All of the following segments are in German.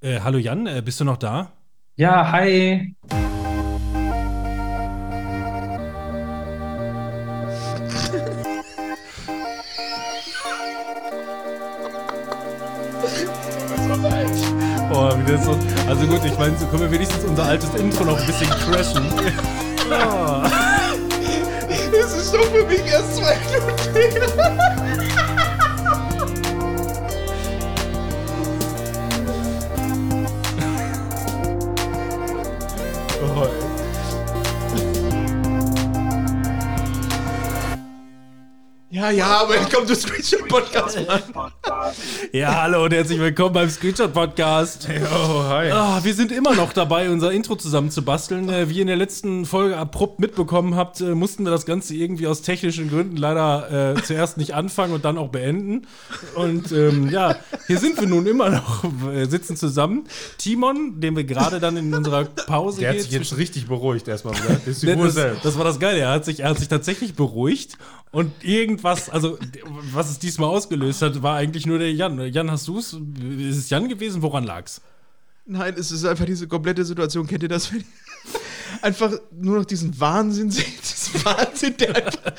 Äh, hallo Jan, äh, bist du noch da? Ja, hi. Oh, wie das so. Also gut, ich meine, so können wir wenigstens unser altes Intro noch ein bisschen crashen. Oh. Es ist doch für mich erst zwei Minuten Ja, ja, welcome to Screenshot Podcast. Ja, hallo und herzlich willkommen beim Screenshot Podcast. Oh, hi. Ah, wir sind immer noch dabei, unser Intro zusammen zu basteln. Äh, wie ihr in der letzten Folge abrupt mitbekommen habt, äh, mussten wir das Ganze irgendwie aus technischen Gründen leider äh, zuerst nicht anfangen und dann auch beenden. Und ähm, ja, hier sind wir nun immer noch, äh, sitzen zusammen. Timon, den wir gerade dann in unserer Pause Der hat sich jetzt richtig beruhigt erstmal. Das das, das war das Geile. Er hat, sich, er hat sich tatsächlich beruhigt und irgendwas, also was es diesmal ausgelöst hat, war eigentlich nur der Jan. Jan, hast du es? Ist es Jan gewesen? Woran lag's? Nein, es ist einfach diese komplette Situation. Kennt ihr das? Einfach nur noch diesen Wahnsinn seht, diesen Wahnsinn, der einfach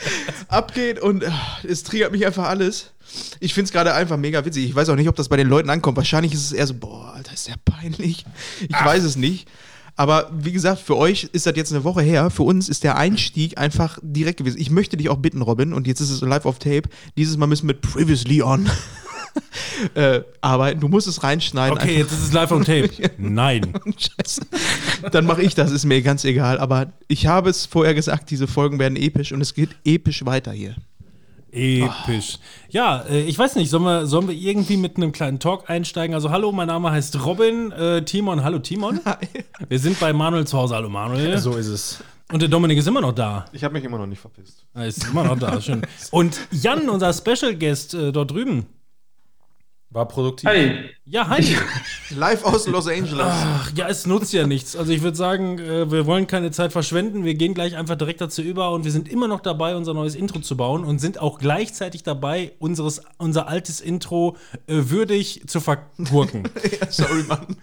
abgeht und ah, es triggert mich einfach alles. Ich finde es gerade einfach mega witzig. Ich weiß auch nicht, ob das bei den Leuten ankommt. Wahrscheinlich ist es eher so, boah, Alter, ist der peinlich. Ich weiß es nicht. Aber wie gesagt, für euch ist das jetzt eine Woche her. Für uns ist der Einstieg einfach direkt gewesen. Ich möchte dich auch bitten, Robin, und jetzt ist es live auf Tape. Dieses Mal müssen wir mit Previously On äh, arbeiten. Du musst es reinschneiden. Okay, einfach. jetzt ist es live on tape. Nein. Scheiße. Dann mache ich das, ist mir ganz egal. Aber ich habe es vorher gesagt, diese Folgen werden episch und es geht episch weiter hier. Episch. Ja, äh, ich weiß nicht, sollen wir, sollen wir irgendwie mit einem kleinen Talk einsteigen? Also, hallo, mein Name heißt Robin. Äh, Timon, hallo Timon. Wir sind bei Manuel zu Hause. Hallo Manuel. So ist es. Und der Dominik ist immer noch da. Ich habe mich immer noch nicht verpisst. Er ist immer noch da, schön. Und Jan, unser Special Guest äh, dort drüben. War produktiv. Hi. Ja, hi. Live aus Los Angeles. Ach, ja, es nutzt ja nichts. Also ich würde sagen, äh, wir wollen keine Zeit verschwenden. Wir gehen gleich einfach direkt dazu über und wir sind immer noch dabei, unser neues Intro zu bauen und sind auch gleichzeitig dabei, unseres, unser altes Intro äh, würdig zu vergurken. Ja, sorry, Mann.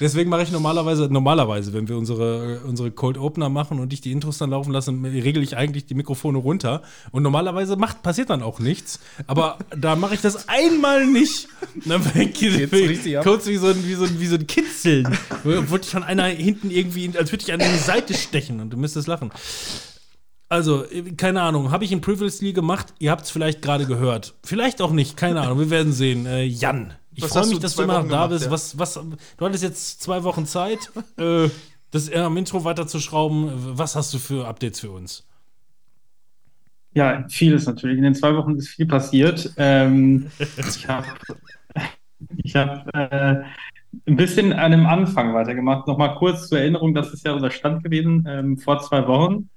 Deswegen mache ich normalerweise, normalerweise, wenn wir unsere, unsere Cold Opener machen und ich die Intros dann laufen lasse, regel ich eigentlich die Mikrofone runter. Und normalerweise macht, passiert dann auch nichts. Aber da mache ich das einmal nicht. Ab. kurz wie so ein, wie so ein, wie so ein Kitzeln. Wurde ich von einer hinten irgendwie, als würde ich an die Seite stechen und du müsstest lachen. Also, keine Ahnung, habe ich in Previously gemacht? Ihr habt es vielleicht gerade gehört. Vielleicht auch nicht, keine Ahnung, wir werden sehen. Äh, Jan, ich freue mich, dass du immer noch da gemacht, bist. ja? Was, was, du hattest jetzt zwei Wochen Zeit, äh, das äh, am Intro weiterzuschrauben. Was hast du für Updates für uns? Ja, vieles natürlich. In den zwei Wochen ist viel passiert. Ähm, ich habe ich hab, äh, ein bisschen an dem Anfang weitergemacht. Nochmal kurz zur Erinnerung, das ist ja unser Stand gewesen ähm, vor zwei Wochen.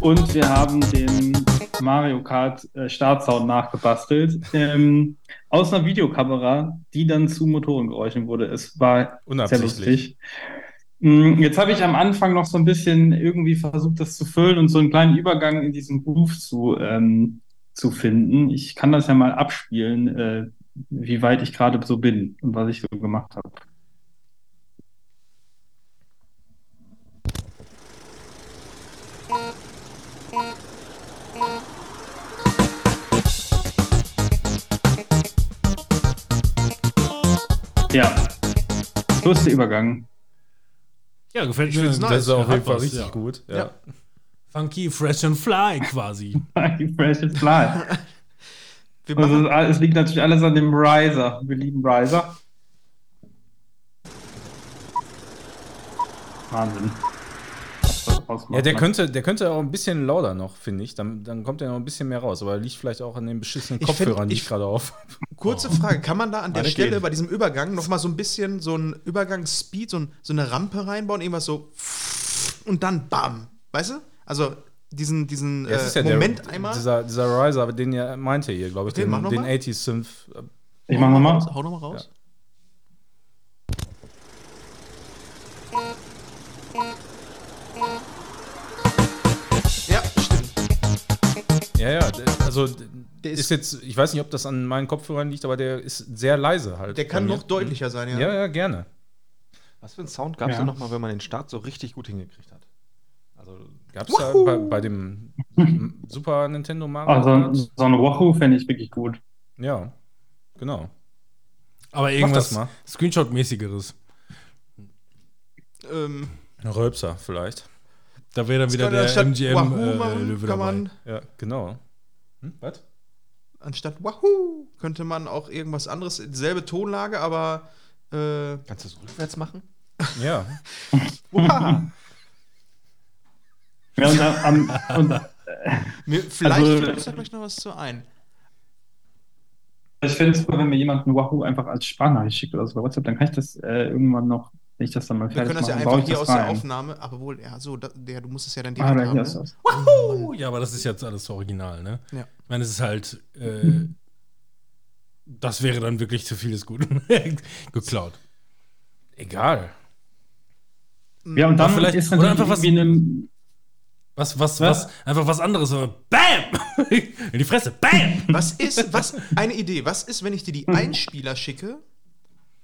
Und wir haben den Mario Kart äh, Startsound nachgebastelt ähm, aus einer Videokamera, die dann zu Motorengeräuschen wurde. Es war sehr lustig. Mm, Jetzt habe ich am Anfang noch so ein bisschen irgendwie versucht, das zu füllen und so einen kleinen Übergang in diesen Groove zu, ähm, zu finden. Ich kann das ja mal abspielen, äh, wie weit ich gerade so bin und was ich so gemacht habe. Ja, der Übergang. Ja, gefällt Ich mir. find's nice. Das ist auf jeden Fall was, richtig ja. gut. Ja. Ja. Funky, fresh and fly quasi. Fresh and fly. Wir Also es liegt natürlich alles an dem Riser. Wir lieben Riser. Wahnsinn. Das Ja, der könnte, der könnte auch ein bisschen lauter noch, finde ich. Dann, dann kommt er noch ein bisschen mehr raus. Aber liegt vielleicht auch an den beschissenen Ich Kopfhörern, die ich- ich gerade auf. Kurze Frage, kann man da an der Alle Stelle gehen. bei diesem Übergang nochmal so ein bisschen so ein Übergangsspeed, so, ein, so eine Rampe reinbauen, irgendwas so und dann bam, weißt du? Also diesen, diesen Ja, äh, ja der- Moment einmal. Dieser, dieser Riser, den ihr meinte ihr, glaube ich, Okay, den, mach den mal. 80s Synth. Ich mach nochmal. Hau nochmal raus. Ja, stimmt. Ja, ja, der- also der ist, ist- jetzt, ich weiß nicht, ob das an meinen Kopfhörern liegt, aber der ist sehr leise halt. Der kann noch deutlicher sein, ja. Ja, ja, gerne. Was für einen Sound gab es Ja. denn nochmal, wenn man den Start so richtig gut hingekriegt hat? Also gab es da bei, bei dem Super Nintendo Mario Also Kart? so ein Wahoo fände ich wirklich gut. Ja, genau. Aber irgendwas mal. Screenshot-mäßigeres. Ähm, Ein Rölpser vielleicht. Da wäre dann das wieder der anstatt MGM Wahoo äh, dabei. man, Ja, genau. Hm, was? Anstatt Wahoo, könnte man auch irgendwas anderes, selbe Tonlage, aber äh, Kannst du es rückwärts machen? Ja. Ja, und, am, und Mir, vielleicht Also- fällt uns da gleich noch was zu ein. ich finde es super, wenn mir jemand ein Wahoo einfach als Sprachnachricht schickt oder so bei WhatsApp, dann kann ich das äh, irgendwann noch, wenn ich das dann mal Wir fertig können das ja einfach hier das aus der rein. Aufnahme, aber wohl, ja, so, da, der, du musst es ja dann Ah, direkt da haben. hier ist Ne? das. Ja, aber das ist jetzt alles original, ne? Ja. Ich meine, es ist halt, äh, das wäre dann wirklich zu vieles Guten geklaut. Egal. Ja, und dann vielleicht- ist oder natürlich einfach was- irgendwie eine, Was, was, Was? was, einfach was anderes. BAM! In die Fresse, BAM! Was ist, was, eine Idee, was ist, wenn ich dir die Einspieler schicke?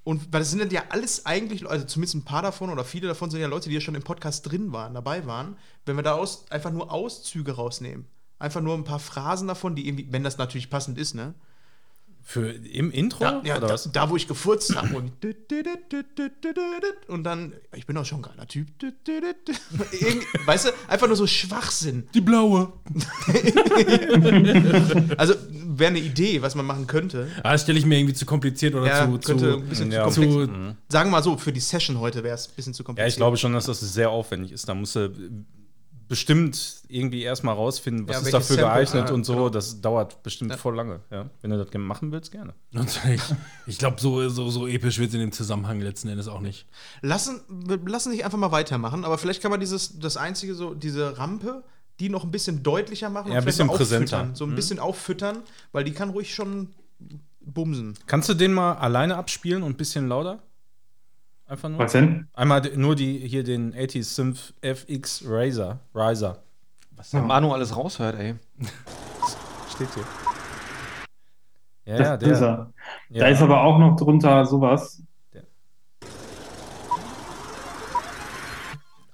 Und weil das sind ja alles eigentlich, also zumindest ein paar davon oder viele davon sind ja Leute, die ja schon im Podcast drin waren, dabei waren, wenn wir daraus einfach nur Auszüge rausnehmen. Einfach nur ein paar Phrasen davon, die irgendwie, wenn das natürlich passend ist, ne? Für im Intro? Da, ja, oder da, was? da, wo ich gefurzt habe und und dann, ich bin auch schon ein geiler Typ. Weißt du, einfach nur so Schwachsinn. Die blaue. Also wäre eine Idee, was man machen könnte. Ah, das stelle ich mir irgendwie zu kompliziert oder Ja, zu, könnte zu, ein bisschen ja. zu komplex. zu Sagen wir mal so, für die Session heute wäre es ein bisschen zu Ja, kompliziert. ich glaube schon, dass das sehr aufwendig ist. Da musst du bestimmt irgendwie erstmal rausfinden, was Ja, ist dafür Samples, geeignet ja, und so. genau. Das dauert bestimmt Ja. voll lange. Ja. Wenn du das gerne machen willst, gerne. Natürlich. Ich glaube, so, so, so episch wird es in dem Zusammenhang letzten Endes auch nicht. lassen, lassen sich einfach mal weitermachen, aber vielleicht kann man dieses, das einzige so, diese Rampe, die noch ein bisschen deutlicher machen Ja, ein bisschen präsenter. So ein bisschen auffüttern, weil die kann ruhig schon bumsen. Kannst du den mal alleine abspielen und ein bisschen lauter? Einfach nur? was denn? Einmal nur die, hier den 80 Synth FX Razer. Riser. Was der Manu alles raushört, ey. Steht hier. Ja, Das ja, ist der. er. Ja. Da ist aber auch noch drunter sowas.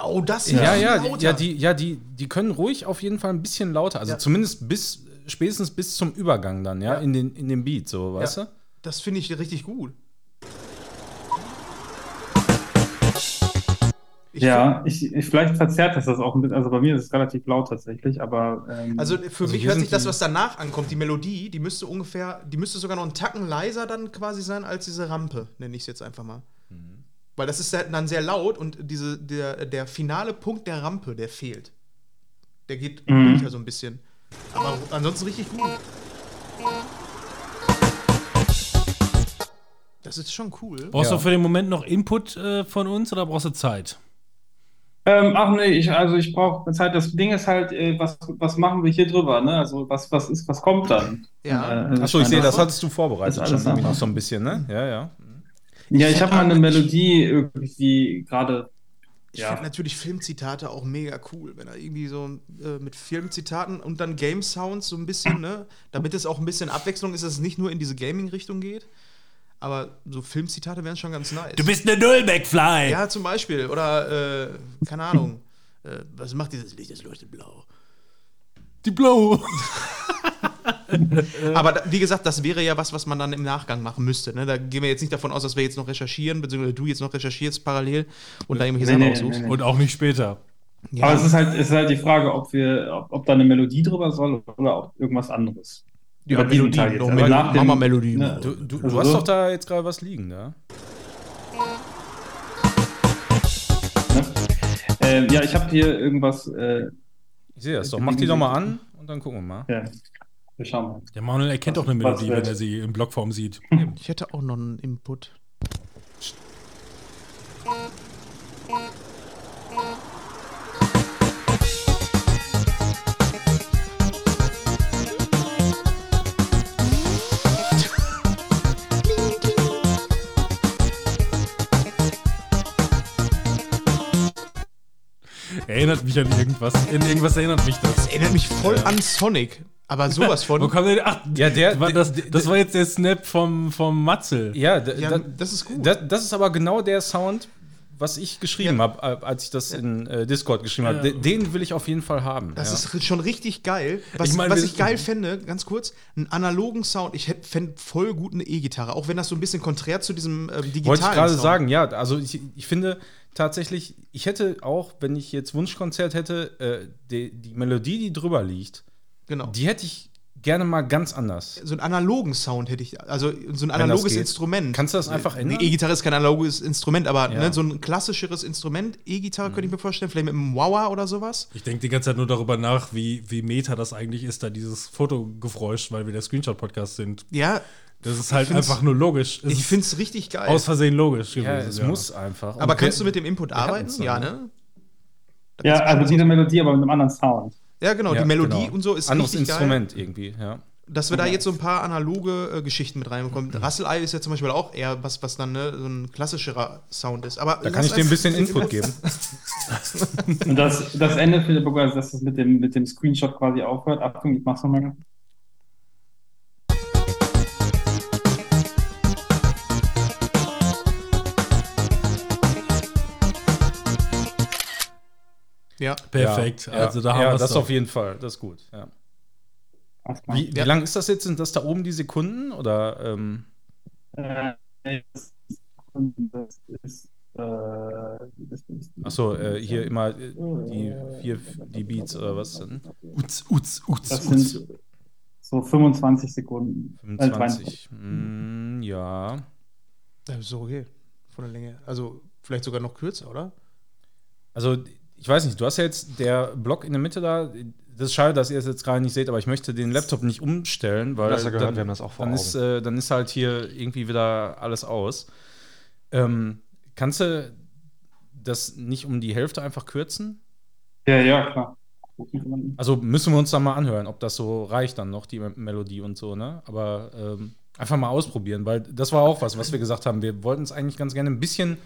Oh, das ist Ja, ja, lauter. ja, die, ja die, die können ruhig auf jeden Fall ein bisschen lauter. Also Ja. zumindest bis, spätestens bis zum Übergang dann, ja, Ja. In, den, in den Beat, so, weißt Ja. du? Das finde ich richtig gut. Ich Ja, ich, ich, vielleicht verzerrt das das auch ein bisschen. Also bei mir ist es relativ laut tatsächlich, aber ähm, Also für Also mich hört sich das, was danach ankommt, die Melodie, die müsste ungefähr, die müsste sogar noch einen Tacken leiser dann quasi sein als diese Rampe, nenne ich es jetzt einfach mal. Mhm. Weil das ist dann sehr laut und diese, der, der finale Punkt der Rampe, der fehlt. Der geht Mhm. runter so ein bisschen. Aber ansonsten richtig gut. Das ist schon cool. Brauchst Ja. du für den Moment noch Input äh, von uns oder brauchst du Zeit? Ähm, ach nee, ich, also ich brauche Zeit. Das Ding ist halt, äh, was, was machen wir hier drüber, ne? Also was, was ist, was kommt dann? Ja. Äh, Achso, ich sehe, das hattest du vorbereitet schon irgendwie noch so ein bisschen, ne? Ja, ja. Ja, ich Ich habe mal eine Melodie irgendwie gerade. Ich Ja. finde natürlich Filmzitate auch mega cool, wenn er irgendwie so äh, mit Filmzitaten und dann Game Sounds so ein bisschen, ne, damit es auch ein bisschen Abwechslung ist, dass es nicht nur in diese Gaming-Richtung geht. Aber so Filmzitate wären schon ganz nice. Du bist eine Null, McFly! ja, zum Beispiel. Oder, äh, keine Ahnung. äh, was macht dieses Licht? Es leuchtet blau. Die blaue. Aber wie gesagt, das wäre ja was, was man dann im Nachgang machen müsste. Ne? Da gehen wir jetzt nicht davon aus, dass wir jetzt noch recherchieren, beziehungsweise du jetzt noch recherchierst parallel und da irgendwelche Nee, Sachen nee, aussuchst. nee, nee. Und auch nicht später. Ja. Aber es ist halt, es ist halt die Frage, ob wir, ob, ob da eine Melodie drüber soll oder auch irgendwas anderes. Ja, Über diesen Melodie, Teil jetzt. doch, Melodie. nach Mach dem- mal Melodie. ne. Du, du, du Also hast so- doch da jetzt gerade was liegen, da. Ne? Ähm, ja, ich habe hier irgendwas. Äh, Ich sehe das doch. Mach die doch mal an und dann gucken wir mal. ja, wir schauen mal. Der Manuel erkennt Was- doch eine Melodie, wenn er sie in Blockform sieht. Ich hätte auch noch einen Input. Erinnert mich an irgendwas. In irgendwas erinnert mich das. Erinnert mich voll an Sonic. Aber sowas Wo von. kam der? Ach, Ja, der- war das, der- das war jetzt der Snap vom, vom Matzel. Ja, Ja, da- das ist gut. Das, das ist aber genau der Sound, was ich geschrieben Ja. habe, als ich das in äh, Discord geschrieben Ja. habe. Den will ich auf jeden Fall haben. Das ja. ist schon richtig geil. Was, Ich mein, was ich geil fände, ganz kurz, einen analogen Sound. Ich fände voll gut eine E-Gitarre, auch wenn das so ein bisschen konträr zu diesem ähm, digitalen Wollte ich gerade sagen, ja. Also ich, ich finde tatsächlich, ich hätte auch, wenn ich jetzt Wunschkonzert hätte, äh, die, die Melodie, die drüber liegt, Genau. die hätte ich gerne mal ganz anders. so einen analogen Sound hätte ich, also so ein analoges. Instrument. Kannst du das einfach ändern? Eine E-Gitarre ist kein analoges Instrument, aber Ja. ne, so ein klassischeres Instrument, E-Gitarre könnte ich mir vorstellen, vielleicht mit einem Wah oder sowas. Ich denke die ganze Zeit nur darüber nach, wie, wie meta das eigentlich ist, da dieses Fotogeräusch, weil wir der Screenshot-Podcast sind. Ja, Das ist halt einfach nur logisch. Es ich ist finde es richtig geil. aus Versehen logisch Ja, gewesen. es muss einfach. aber Und kannst du mit dem Input arbeiten? Ja, ne? ne? Da Ja, also diese Melodie, aber mit einem anderen Sound. ja, genau, Ja, die Melodie genau. und so ist Anderes richtig geil. Instrument irgendwie, ja. dass wir da jetzt so ein paar analoge äh, Geschichten mit reinbekommen. Mhm. Russell Eye ist ja zum Beispiel auch eher was, was dann ne, so ein klassischerer Sound ist. Aber Da kann ich dir ein bisschen Input geben. Und das, das Ende für die also dass es mit dem, mit dem Screenshot quasi aufhört. Achtung, ich mach's nochmal. Ja. Perfekt. Ja, also da haben ja, wir das es. auf jeden Fall, das ist gut. Ja. Wie, wie Ja. lang ist das jetzt? Sind das da oben die Sekunden? Oder ähm, Äh, das ist, äh, achso, äh, hier immer äh, die, vier, die Beats oder was denn? Uts, uts, uts, Das uts. sind so 25 Sekunden. Äh, 25. Mm, ja. Das ist so okay. Von der Länge. Also vielleicht sogar noch kürzer, oder? Also, ich weiß nicht, du hast ja jetzt der Block in der Mitte da. Das ist schade, dass ihr es jetzt gerade nicht seht, aber ich möchte den Laptop nicht umstellen, weil Du hast ja gehört, dann, wir haben das auch vor dann, Augen. ist, äh, dann ist halt hier irgendwie wieder alles aus. Ähm, kannst du das nicht um die Hälfte einfach kürzen? Ja, ja, klar. Also müssen wir uns dann mal anhören, ob das so reicht dann noch, die Me- Melodie und so, ne? Aber ähm, einfach mal ausprobieren, weil das war auch was, was wir gesagt haben. Wir wollten es eigentlich ganz gerne ein bisschen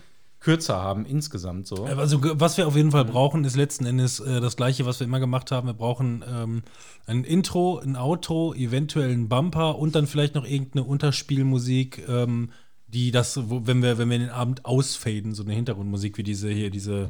kürzer haben insgesamt so. Also, ge- was wir auf jeden Fall brauchen, ist letzten Endes äh, das Gleiche, was wir immer gemacht haben. Wir brauchen ähm, ein Intro, ein Outro, eventuell einen Bumper und dann vielleicht noch irgendeine Unterspielmusik, ähm, die das, wo, wenn wir, wenn wir den Abend ausfaden, so eine Hintergrundmusik wie diese hier, diese.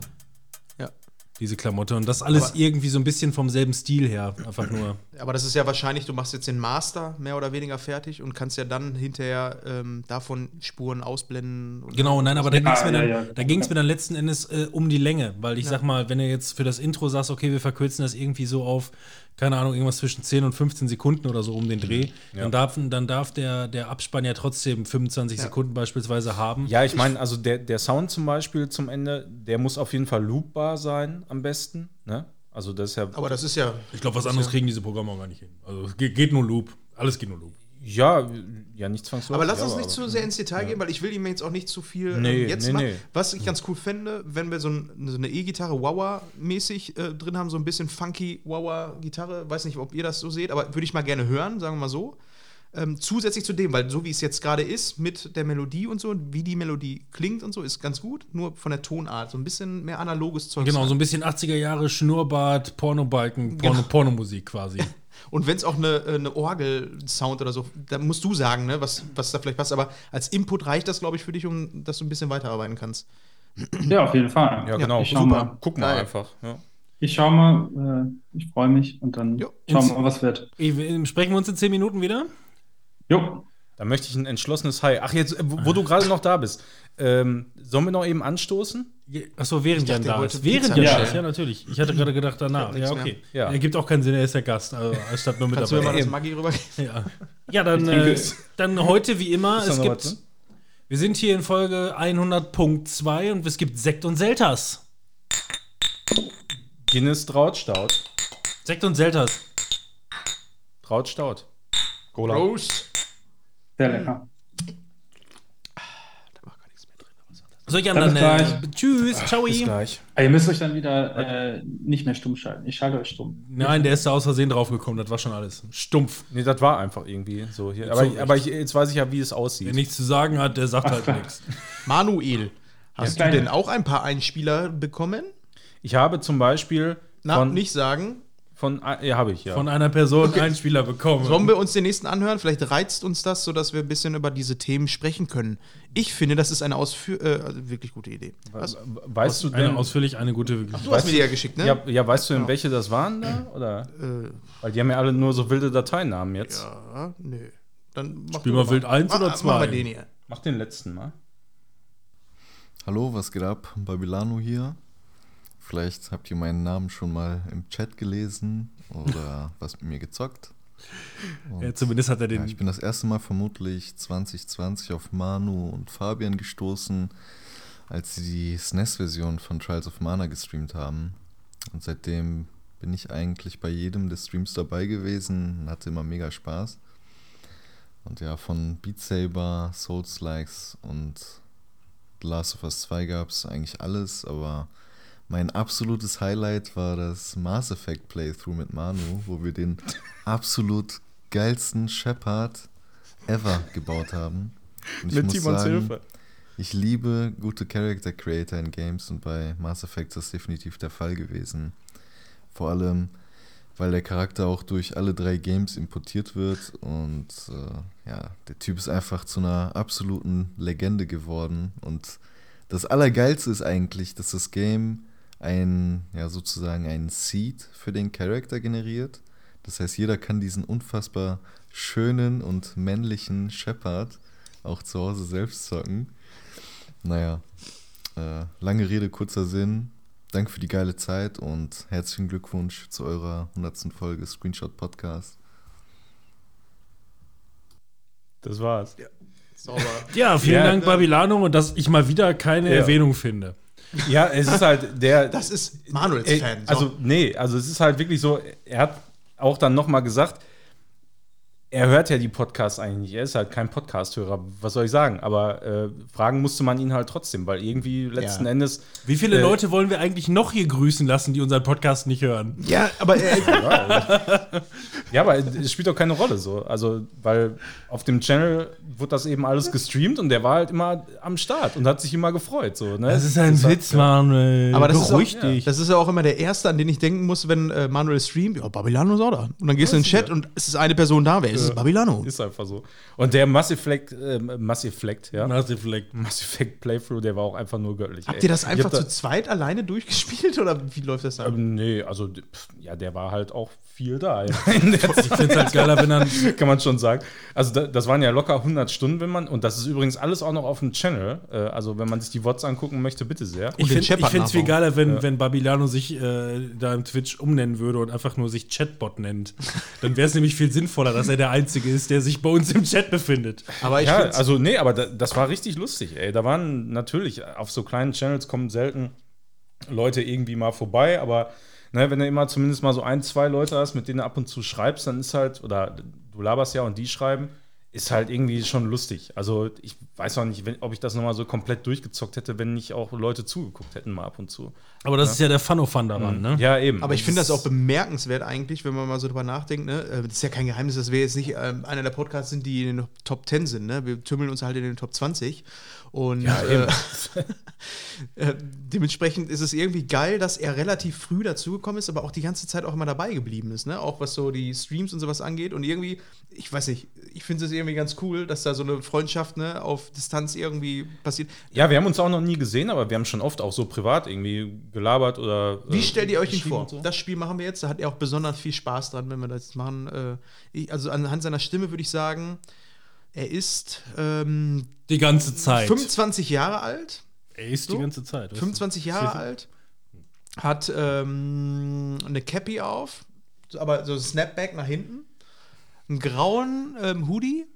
Diese Klamotte. Und das alles Aber- irgendwie so ein bisschen vom selben Stil her. Einfach nur. Aber das ist ja wahrscheinlich, du machst jetzt den Master mehr oder weniger fertig und kannst ja dann hinterher ähm, davon Spuren ausblenden. Und Genau, nein, aber da ging es Ja, mir, dann- ja, ja. da ging's mir dann letzten Endes äh, um die Länge, weil ich Ja. sag mal, wenn du jetzt für das Intro sagst, okay, wir verkürzen das irgendwie so auf, keine Ahnung, irgendwas zwischen 10 und 15 Sekunden oder so um den Dreh, Ja. dann darf, dann darf der, der Abspann ja trotzdem 25 Ja. Sekunden beispielsweise haben. Ja, ich meine, also der, der Sound zum Beispiel zum Ende, der muss auf jeden Fall loopbar sein am besten. Ne? Also das ist ja. Aber das ist ja. Ich glaube, was anderes kriegen diese Programme auch gar nicht hin. Also geht nur Loop. Alles geht nur Loop. Ja, ja, nicht zwangsläufig. Aber lass uns ja, nicht zu sehr ins Detail gehen, weil ich will ihm jetzt auch nicht zu viel Nee, ähm, jetzt nee, machen. nee. Was ich ganz cool fände, wenn wir so, ein, so eine E-Gitarre Wawa-mäßig äh, drin haben, so ein bisschen funky Wawa-Gitarre. Weiß nicht, ob ihr das so seht, aber würde ich mal gerne hören, sagen wir mal so. Ähm, zusätzlich zu dem, weil so wie es jetzt gerade ist, mit der Melodie und so, wie die Melodie klingt und so, ist ganz gut. Nur von der Tonart, so ein bisschen mehr analoges Zeug. Genau, so ein bisschen 80er Jahre Schnurrbart, Pornobalken, Porno, Genau. Pornomusik quasi. Und wenn es auch eine, äh, eine Orgel-Sound oder so, da musst du sagen, ne, was, was da vielleicht passt. Aber als Input reicht das, glaube ich, für dich, um dass du ein bisschen weiterarbeiten kannst. Ja, auf jeden Fall. Ja, genau. ich schau Super. mal. Guck mal Geil. einfach. Ja. Ich schau mal, äh, ich freue mich und dann Jo. schauen wir mal, was wird. Sprechen wir uns in 10 Minuten wieder? Jo, Da möchte ich ein entschlossenes Hi. Ach, jetzt, wo, wo du gerade noch da bist. Ähm, sollen wir noch eben anstoßen? Achso, während Jan er da ist. Während Jan da ist, ja, natürlich. Ich hatte gerade gedacht danach. Ja, okay. Ja. Ergibt auch keinen Sinn, er ist der Gast, also anstatt nur mit Kannst du mir mal dabei. das. Maggi rüber? Ja, ja dann, äh, dann heute wie immer, Ist es gibt, was, ne? wir sind hier in Folge 100.2 und es gibt Sekt und Selters. Guinness Trautstaut. Sekt und Selters. Trautstaut. Cola. Prost! Sehr lecker. Da war gar nichts mehr drin. So. So, Jan, Dann dann, bis äh, gleich. tschüss, ciao. Bis gleich. Ihr müsst euch dann wieder äh, nicht mehr stumm schalten. Ich schalte euch stumm. Nein, der ist da aus Versehen draufgekommen, das war schon alles. Stumpf. Nee, das war einfach irgendwie so hier. So Aber, richtig. aber ich, jetzt weiß ich ja, wie es Wer aussieht. nichts zu sagen hat, der sagt halt nichts. Manuel, hast Ja, du denn auch ein paar Einspieler bekommen? Ich habe zum Beispiel Na, von, nicht sagen. Von, ja, habe ich, ja. Von einer Person einen Spieler bekommen. Sollen wir uns den nächsten anhören? Vielleicht reizt uns das, sodass wir ein bisschen über diese Themen sprechen können. Ich finde, das ist eine ausführ äh, also wirklich gute Idee. Was? weißt du eine denn, ausführlich, eine gute wirklich. Du hast mir die ja geschickt, ne? ja, ja, weißt du denn, welche das waren da? Oder? Äh, Weil die haben ja alle nur so wilde Dateinamen jetzt. ja, nö. Dann mach Spiel mal wild eins Mach- oder Mach zwei? mal den hier. Mach den letzten mal. Hallo, was geht ab? Babilano hier. Vielleicht habt ihr meinen Namen schon mal im Chat gelesen oder was mit mir gezockt. Und, Ja, zumindest hat er den. ja, ich bin das erste Mal vermutlich 2020 auf Manu und Fabian gestoßen, als sie die SNES-Version von Trials of Mana gestreamt haben. Und seitdem bin ich eigentlich bei jedem der Streams dabei gewesen und hatte immer mega Spaß. Und ja, von Beat Saber, Souls-Likes und The Last of Us 2 gab es eigentlich alles, aber mein absolutes Highlight war das Mass Effect Playthrough mit Manu, wo wir den absolut geilsten Shepard ever gebaut haben. Und ich Mit Timons sagen, Hilfe. ich liebe gute Character Creator in Games und bei Mass Effect ist das definitiv der Fall gewesen. Vor allem, weil der Charakter auch durch alle drei Games importiert wird und äh, ja, der Typ ist einfach zu einer absoluten Legende geworden. Und das Allergeilste ist eigentlich, dass das Game ein, ja, sozusagen einen Seed für den Charakter generiert. Das heißt, jeder kann diesen unfassbar schönen und männlichen Shepard auch zu Hause selbst zocken. Naja, äh, lange Rede, kurzer Sinn. Danke für die geile Zeit und herzlichen Glückwunsch zu eurer 100. Folge Screenshot Podcast. Das war's. Sauber. Ja, vielen Ja, Dank, äh, Babilano, und dass ich mal wieder keine Ja. Erwähnung finde. Ja, es ist halt der. Das ist Manuels Ey, Fan. So. Also, nee, also es ist halt wirklich so, er hat auch dann nochmal gesagt, er hört ja die Podcasts eigentlich nicht. Er ist halt kein Podcast-Hörer, was soll ich sagen? Aber äh, fragen musste man ihn halt trotzdem, weil irgendwie letzten Ja. Endes. Wie viele Äh, Leute wollen wir eigentlich noch hier grüßen lassen, die unseren Podcast nicht hören? ja, aber äh, Ja, aber es spielt doch keine Rolle so. Also, weil auf dem Channel wurde das eben alles gestreamt und der war halt immer am Start und hat sich immer gefreut. So, ne? Das ist ein halt- Witz, Manuel. Aber das ist, auch, dich. das ist ja auch immer der erste, an den ich denken muss, wenn äh, Manuel streamt. Ja, Babylano ist auch da. Und dann gehst du in den Chat und es ist eine Person da. Wer ist es? Babylano. Ist einfach so. Und der Mass Effect, äh, Mass Effect, ja. Massive Fleck. Mass Effect Playthrough, der war auch einfach nur göttlich. Habt ey. ihr das Ich einfach zu zweit alleine durchgespielt oder wie läuft das dann? Ähm, nee, also pff, ja, der war halt auch viel da. Ich finde es halt geiler, wenn dann. kann man schon sagen. Also da, das waren ja locker 100 Stunden, wenn man, und das ist übrigens alles auch noch auf dem Channel. Äh, also wenn man sich die VODs angucken möchte, bitte sehr. Ich den finde es viel geiler, wenn, wenn Babilano sich äh, da im Twitch umnennen würde und einfach nur sich Chatbot nennt. Dann wäre es nämlich viel sinnvoller, dass er der Einzige ist, der sich bei uns im Chat befindet. Aber ich ja, also nee, aber da, das war richtig lustig, ey. Da waren natürlich, auf so kleinen Channels kommen selten Leute irgendwie mal vorbei, aber ne, wenn du immer zumindest mal so ein, zwei Leute hast, mit denen du ab und zu schreibst, dann ist halt, oder du laberst ja und die schreiben, ist halt irgendwie schon lustig. Also ich weiß auch nicht, wenn, ob ich das nochmal so komplett durchgezockt hätte, wenn nicht auch Leute zugeguckt hätten mal ab und zu. Aber das ist ja der Fun-of-Fun daran, ne? Ja, eben. Aber ich finde das auch bemerkenswert eigentlich, wenn man mal so drüber nachdenkt. Ne? Äh, Das ist ja kein Geheimnis, dass wir jetzt nicht ähm, einer der Podcasts sind, die in den Top 10 sind. Ne? Wir tümmeln uns halt in den Top 20. Und äh, äh, dementsprechend ist es irgendwie geil, dass er relativ früh dazugekommen ist, aber auch die ganze Zeit auch immer dabei geblieben ist. Ne? Auch was so die Streams und sowas angeht. Und irgendwie, ich weiß nicht, ich finde es irgendwie ganz cool, dass da so eine Freundschaft ne, auf Distanz irgendwie passiert. Ja, wir haben uns auch noch nie gesehen, aber wir haben schon oft auch so privat irgendwie gelabert oder. Wie äh, stellt ihr euch ihn geschrieben vor? So. Das Spiel machen wir jetzt. Da hat er auch besonders viel Spaß dran, wenn wir das machen. Äh, ich, also anhand seiner Stimme würde ich sagen, er ist ähm, Die ganze Zeit. 25 Jahre alt. Er ist die ganze Zeit. weißt du? 25 Jahre alt. Hat ähm, eine Cappy auf, so- aber so Snapback nach hinten. Einen grauen ähm, Hoodie.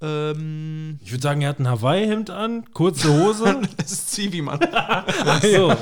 Ähm, Ich würde sagen, er hat ein Hawaii-Hemd an, kurze Hose. das ist Zivi, Mann. Ach so.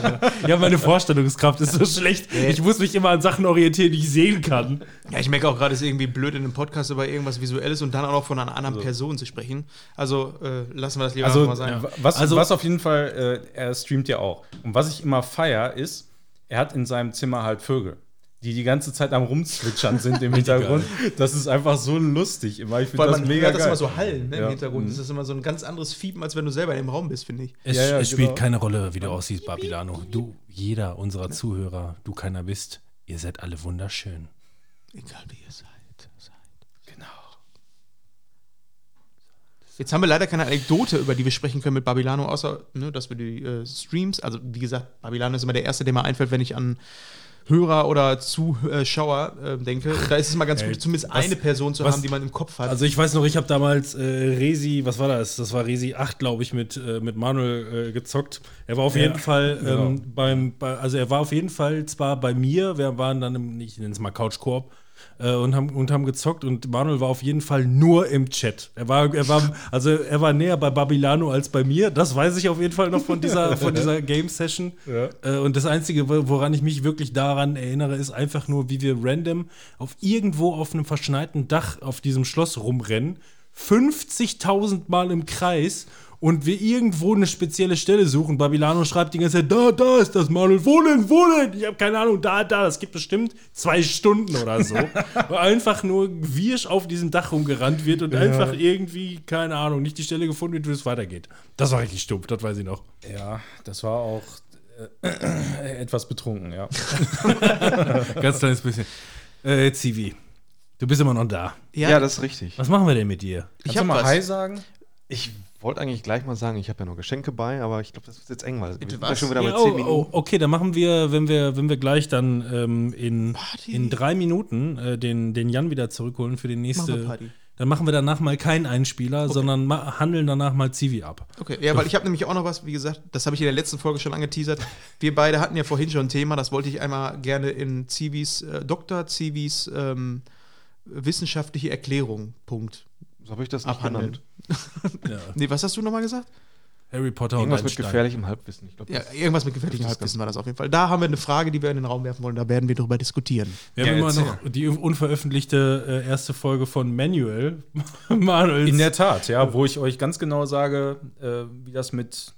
Ja, meine Vorstellungskraft ist so schlecht. Ich muss mich immer an Sachen orientieren, die ich sehen kann. Ja, ich merke auch gerade, es ist irgendwie blöd, in einem Podcast über irgendwas Visuelles und dann auch noch von einer anderen Person zu sprechen. Also äh, lassen wir das lieber Also, mal sein. was, Also- was auf jeden Fall, äh, er streamt ja auch. Und was ich immer feier, ist, er hat in seinem Zimmer halt Vögel, die die ganze Zeit am Rumzwitschern sind im Hintergrund. Das ist einfach so lustig immer. Ich finde das man mega hört das geil. immer so hallen ne, Ja. im Hintergrund. Mhm. Das ist immer so ein ganz anderes Fiepen, als wenn du selber in dem Raum bist, finde ich. Es, Ja, ja, es spielt genau. keine Rolle, wie du aussiehst, Babilano. Du, jeder unserer Zuhörer, du keiner bist, Ihr seid alle wunderschön. Egal wie ihr seid. seid. Genau. Jetzt haben wir leider keine Anekdote, über die wir sprechen können mit Babilano, außer, ne, dass wir die äh, Streams, also wie gesagt, Babilano ist immer der Erste, der mir einfällt, wenn ich an Hörer oder Zuschauer äh, denke. Und da ist es mal ganz Ey, gut, zumindest was- eine Person zu was- haben, die man im Kopf hat. Also ich weiß noch, ich habe damals äh, Resi, was war das? Das war Resi 8, glaube ich, mit, äh, mit Manuel äh, gezockt. Er war auf jeden Fall ähm, beim, bei, also er war auf jeden Fall zwar bei mir, wir waren dann im, ich nenne es mal Couch Koop, äh, und haben und haben gezockt und Manuel war auf jeden Fall nur im Chat. Er war, er war, also er war näher bei Babilano als bei mir. Das weiß ich auf jeden Fall noch von dieser, von dieser Game Session. Äh, und das Einzige, wo- woran ich mich wirklich daran erinnere, ist einfach nur, wie wir random auf irgendwo auf einem verschneiten Dach auf diesem Schloss rumrennen. 50.000 Mal im Kreis und wir irgendwo eine spezielle Stelle suchen. Babilano schreibt die ganze Zeit, da, da ist das Manuel, wo denn, wo denn? Ich habe keine Ahnung, da, da, das gibt bestimmt zwei Stunden oder so. Wo einfach nur wirsch auf diesem Dach rumgerannt wird und einfach irgendwie, keine Ahnung, nicht die Stelle gefunden wird, wie es weitergeht. Das war richtig stumpf, das weiß ich noch. Ja, das war auch äh, etwas betrunken, ja. Ganz kleines bisschen. Äh, Zivi, du bist immer noch da. Ja, das ist richtig. Was machen wir denn mit dir? ich Kannst du habe mal was. Hi sagen? Ich wollte eigentlich gleich mal sagen, ich habe ja noch Geschenke bei, aber ich glaube, das ist jetzt eng, weil wir Bitte sind was? ja schon wieder Ja, bei 10 oh, Minuten. oh, okay, dann machen wir, wenn wir, wenn wir gleich dann ähm, in, Party. in drei Minuten äh, den, den Jan wieder zurückholen für die nächste. Machen wir. Dann machen wir danach mal keinen Einspieler, sondern ma handeln danach mal Zivi ab. Okay, ja, weil ich habe nämlich auch noch was, wie gesagt, das habe ich in der letzten Folge schon angeteasert. Wir beide hatten ja vorhin schon ein Thema, das wollte ich einmal gerne in Zivis, äh, Dr. Zivis ähm, wissenschaftliche Erklärung, Punkt, So habe ich das nicht abhandeln. genannt. Ja. Nee, was hast du nochmal gesagt? Harry Potter und Irgendwas mit gefährlichem Halbwissen. Ich glaube, Ja, irgendwas mit gefährlichem Halbwissen war das auf jeden Fall. Da haben wir eine Frage, die wir in den Raum werfen wollen, da werden wir drüber diskutieren. Wir haben Ja, immer erzähl. noch die unveröffentlichte äh, erste Folge von Manuel. Manuels. In der Tat, ja, wo ich euch ganz genau sage, äh, wie das mit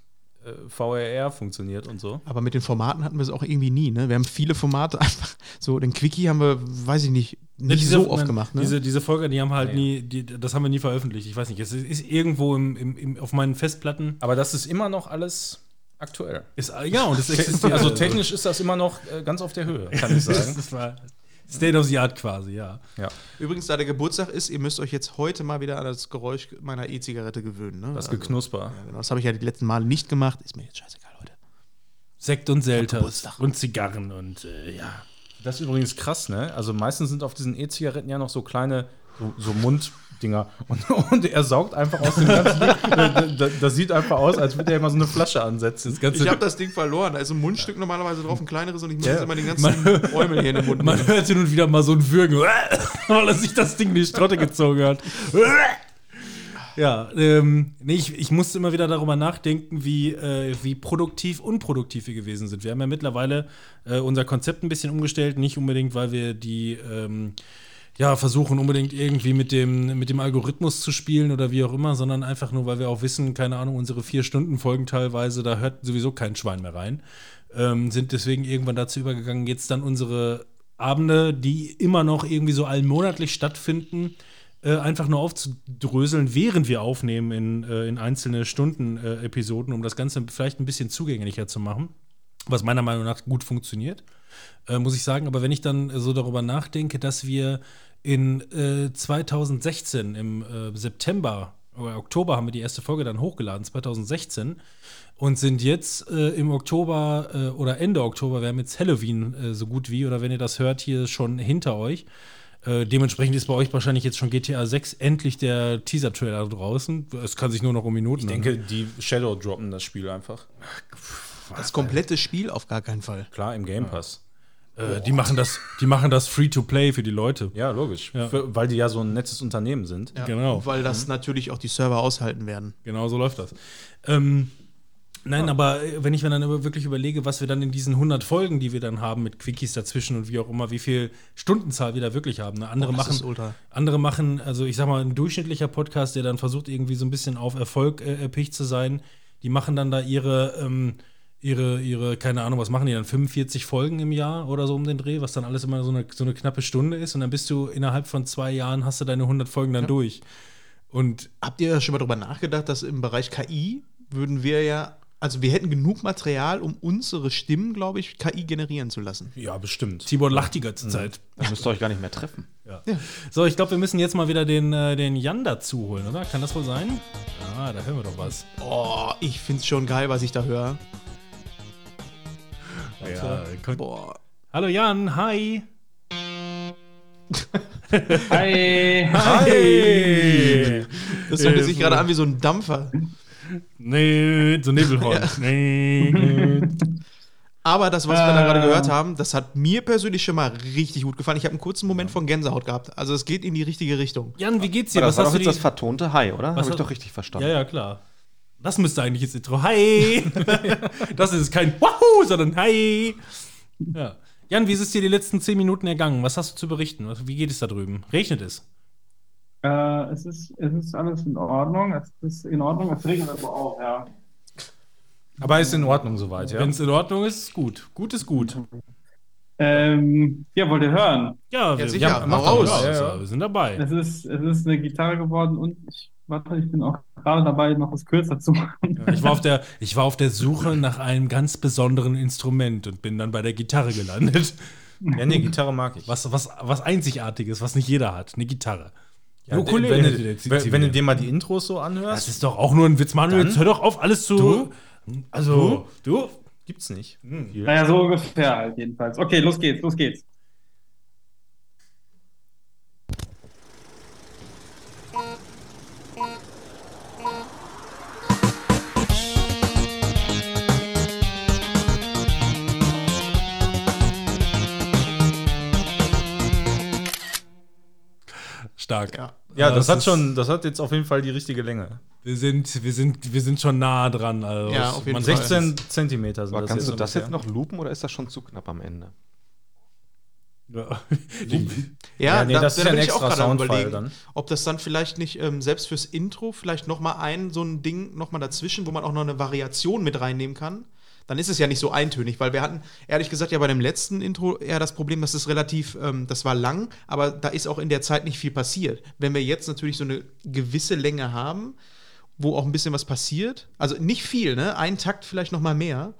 VRR funktioniert und so. Aber mit den Formaten hatten wir es auch irgendwie nie, ne? Wir haben viele Formate einfach, so den Quickie haben wir, weiß ich nicht, Ne, nicht diese- so oft nein, gemacht, ne? Diese, diese Folge, die haben halt Ja. nie, die, das haben wir nie veröffentlicht. Ich weiß nicht, es ist irgendwo im, im, im, auf meinen Festplatten. Aber das ist immer noch alles aktuell. Ist, ja, und es existiert. Also technisch ist das immer noch äh, ganz auf der Höhe, kann ich sagen. das war State of the Art quasi, ja. Ja. Übrigens, da der Geburtstag ist, ihr müsst euch jetzt heute mal wieder an das Geräusch meiner E-Zigarette gewöhnen, ne? Das Geknusper. Ja, genau. Das habe ich ja die letzten Male nicht gemacht. Ist mir jetzt scheißegal, Leute. Sekt und Selters Geburtstag. und Zigarren und äh, ja. Das ist übrigens krass, ne? Also meistens sind auf diesen E-Zigaretten ja noch so kleine, so, so Munddinger. Und, und er saugt einfach aus dem ganzen Ding. Das, das, sieht einfach aus, als würde er immer so eine Flasche ansetzen. Ich habe das Ding verloren. Da ist ein Mundstück normalerweise drauf, ein kleineres, und ich muss Ja. jetzt immer den ganzen Man- Äumel hier in den Mund Man hört hin und wieder mal so ein Würgen, weil er sich das Ding in die Strotte gezogen hat. Ja, ähm, nee, ich, ich musste immer wieder darüber nachdenken, wie, äh, wie produktiv, unproduktiv wir gewesen sind. Wir haben ja mittlerweile äh, unser Konzept ein bisschen umgestellt, nicht unbedingt, weil wir die ähm, ja, versuchen unbedingt irgendwie mit dem, mit dem Algorithmus zu spielen oder wie auch immer, sondern einfach nur, weil wir auch wissen, keine Ahnung, unsere vier Stunden Folgen teilweise, da hört sowieso kein Schwein mehr rein. Ähm, sind deswegen irgendwann dazu übergegangen, jetzt dann unsere Abende, die immer noch irgendwie so allmonatlich stattfinden, äh, einfach nur aufzudröseln, während wir aufnehmen in, äh, in einzelne Stunden-Episoden, um das Ganze vielleicht ein bisschen zugänglicher zu machen, was meiner Meinung nach gut funktioniert, äh, muss ich sagen. Aber wenn ich dann äh, so darüber nachdenke, dass wir in äh, 2016 im äh, September oder Oktober haben wir die erste Folge dann hochgeladen, 2016, und sind jetzt äh, im Oktober äh, oder Ende Oktober, wir haben jetzt Halloween äh, so gut wie, oder wenn ihr das hört, hier schon hinter euch. Äh, dementsprechend ist bei euch wahrscheinlich jetzt schon GTA 6 endlich der Teaser-Trailer draußen. Es kann sich nur noch um Minuten Ich denke, die Shadow droppen das Spiel einfach. Das komplette Spiel auf gar keinen Fall. Klar, im Game Pass. Äh, die, machen das, die machen das Free-to-Play für die Leute. Ja, logisch. Ja. Für, weil die ja so ein nettes Unternehmen sind. Ja, Genau. Weil das natürlich auch die Server aushalten werden. Genau so läuft das. Ähm, nein, aber äh, wenn ich mir dann wirklich überlege, was wir dann in diesen 100 Folgen, die wir dann haben mit Quickies dazwischen und wie auch immer, wie viel Stundenzahl wir da wirklich haben. Ne? Andere, Oh, das ist machen, ultra. andere machen, also ich sag mal, ein durchschnittlicher Podcast, der dann versucht, irgendwie so ein bisschen auf Erfolg äh, erpicht zu sein, die machen dann da ihre, ähm, ihre, ihre, keine Ahnung, was machen die dann, 45 Folgen im Jahr oder so um den Dreh, was dann alles immer so eine, so eine knappe Stunde ist und dann bist du innerhalb von zwei Jahren, hast du deine 100 Folgen dann durch. Und Habt ihr schon mal darüber nachgedacht, dass im Bereich KI würden wir ja also wir hätten genug Material, um unsere Stimmen, glaube ich, KI generieren zu lassen. Ja, bestimmt. Tibor lacht die ganze Zeit. Dann müsst ihr euch gar nicht mehr treffen. So, ich glaube, wir müssen jetzt mal wieder den, äh, den Jan dazu holen, oder? Kann das wohl sein? Ah, da hören wir doch was. Oh, ich find's schon geil, was ich da höre. Ja. Boah. Hallo Jan, hi. Hi! Hi. Das hört Äh, sich gerade an wie so ein Dampfer. Nee, so Nebelhorn. Nee. Aber das, was wir da gerade Äh. gehört haben, das hat mir persönlich schon mal richtig gut gefallen. Ich habe einen kurzen Moment von Gänsehaut gehabt. Also es geht in die richtige Richtung. Jan, wie geht's dir? Aber Was das war hast doch du jetzt die... das vertonte Hi, oder? Habe ich doch richtig verstanden. Ja, ja, klar. Das müsste eigentlich jetzt Intro. Hi! das ist kein Wahoo, sondern Hi! Ja. Jan, wie ist es dir die letzten zehn Minuten ergangen? Was hast du zu berichten? Wie geht es da drüben? Regnet es? Äh, es, ist, es ist alles in Ordnung. Es ist in Ordnung. Es regnet aber auch, ja. Aber ist in Ordnung soweit, ja? Wenn es in Ordnung ist, ist gut. Gut ist gut. Ähm, ja, wollt ihr hören? Ja, wir, sicher. ja, mach raus. raus. Ja, ja. Wir sind dabei. Es ist, es ist eine Gitarre geworden und ich, warte, ich bin auch gerade dabei, noch was kürzer zu machen. Ich war, auf der, ich war auf der Suche nach einem ganz besonderen Instrument und bin dann bei der Gitarre gelandet. Ja, nee, Gitarre mag ich. Was, was, was Einzigartiges, was nicht jeder hat. Eine Gitarre. Ja, Ukulele wenn, du, wenn, du dir mal die Intros so anhörst, Das ist doch auch nur ein Witz, Manuel. Jetzt hör doch auf, alles zu. Also, du? gibt's nicht. Naja, so ungefähr halt jedenfalls. Okay, los geht's, los geht's. Stark. Ja. Ja, das, hat ist- schon, das hat jetzt auf jeden Fall die richtige Länge. Wir sind, wir sind, wir sind schon nah dran. Also Ja, auf jeden man Fall. 16 Zentimeter sind Aber das kannst du jetzt das ungefähr. jetzt noch loopen oder ist das schon zu knapp am Ende? Ja. Ja, nee, das ist ja ein bin ich auch extra überlegen, dann. Ob das dann vielleicht nicht ähm, selbst fürs Intro vielleicht noch mal ein so ein Ding noch mal dazwischen, wo man auch noch eine Variation mit reinnehmen kann. Dann ist es ja nicht so eintönig, weil wir hatten ehrlich gesagt ja bei dem letzten Intro eher das Problem, dass es relativ, ähm, das war lang, aber da ist auch in der Zeit nicht viel passiert. Wenn wir jetzt natürlich so eine gewisse Länge haben, wo auch ein bisschen was passiert, also nicht viel, ne? Ein Takt vielleicht noch mal mehr.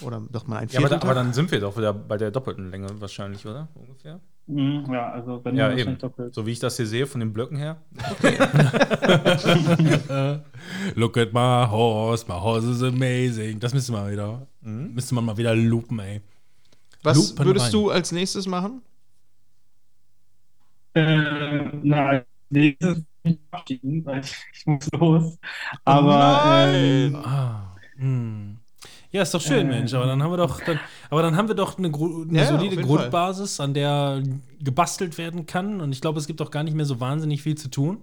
Oder doch mal ein Ja, aber, da, aber dann sind wir doch wieder bei der doppelten Länge wahrscheinlich, oder? Ungefähr. Mhm, ja, also wenn Ja, eben. doppelt. So wie ich das hier sehe von den Blöcken her. Look at my horse, my horse is amazing. Das müsste man wieder, müsste man mal wieder loopen, ey. Was Lupen würdest rein. du als nächstes machen? Äh, nein, nee, das ist nicht abschieden, weil ich, muss los. Aber ähm, Ah, hm. Ja, ist doch schön, Äh. Mensch. Aber dann haben wir doch, dann, aber dann haben wir doch eine, eine Ja, solide Grundbasis, an der gebastelt werden kann. Und ich glaube, es gibt auch gar nicht mehr so wahnsinnig viel zu tun.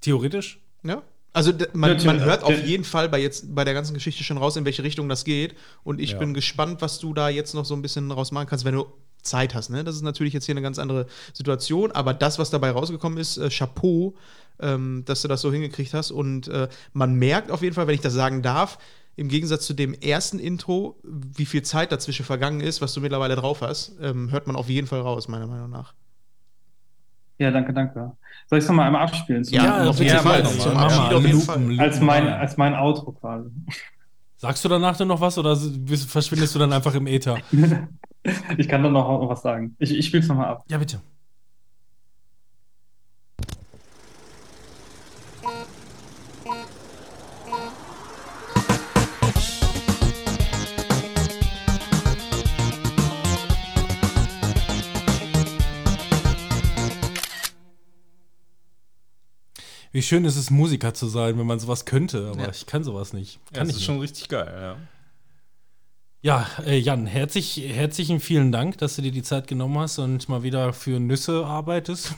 Theoretisch. Ja. Also man, Ja, man hört auf jeden Fall bei, jetzt, bei der ganzen Geschichte schon raus, in welche Richtung das geht. Und ich Ja. bin gespannt, was du da jetzt noch so ein bisschen raus machen kannst, wenn du Zeit hast. Ne? Das ist natürlich jetzt hier eine ganz andere Situation. Aber das, was dabei rausgekommen ist, äh, Chapeau, ähm, dass du das so hingekriegt hast. Und äh, man merkt auf jeden Fall, wenn ich das sagen darf, im Gegensatz zu dem ersten Intro, wie viel Zeit dazwischen vergangen ist, was du mittlerweile drauf hast, ähm, hört man auf jeden Fall raus, meiner Meinung nach. ja, danke, danke. Soll ich es nochmal einmal abspielen? Zum- Ja, auf jeden Fall. Zum Abschied auf jeden Fall. als, mein, als mein Outro quasi. Sagst du danach dann noch was oder verschwindest du dann einfach im Äther? Ich kann dann noch was sagen. Ich, ich spiele es nochmal ab. Ja, bitte. Wie schön ist es, Musiker zu sein, wenn man sowas könnte, aber Ja. ich kann sowas nicht. Ja, Kann das ich ist schon richtig geil, ja. Ja, äh, Jan, herzlich, herzlichen vielen Dank, dass du dir die Zeit genommen hast und mal wieder für Nüsse arbeitest.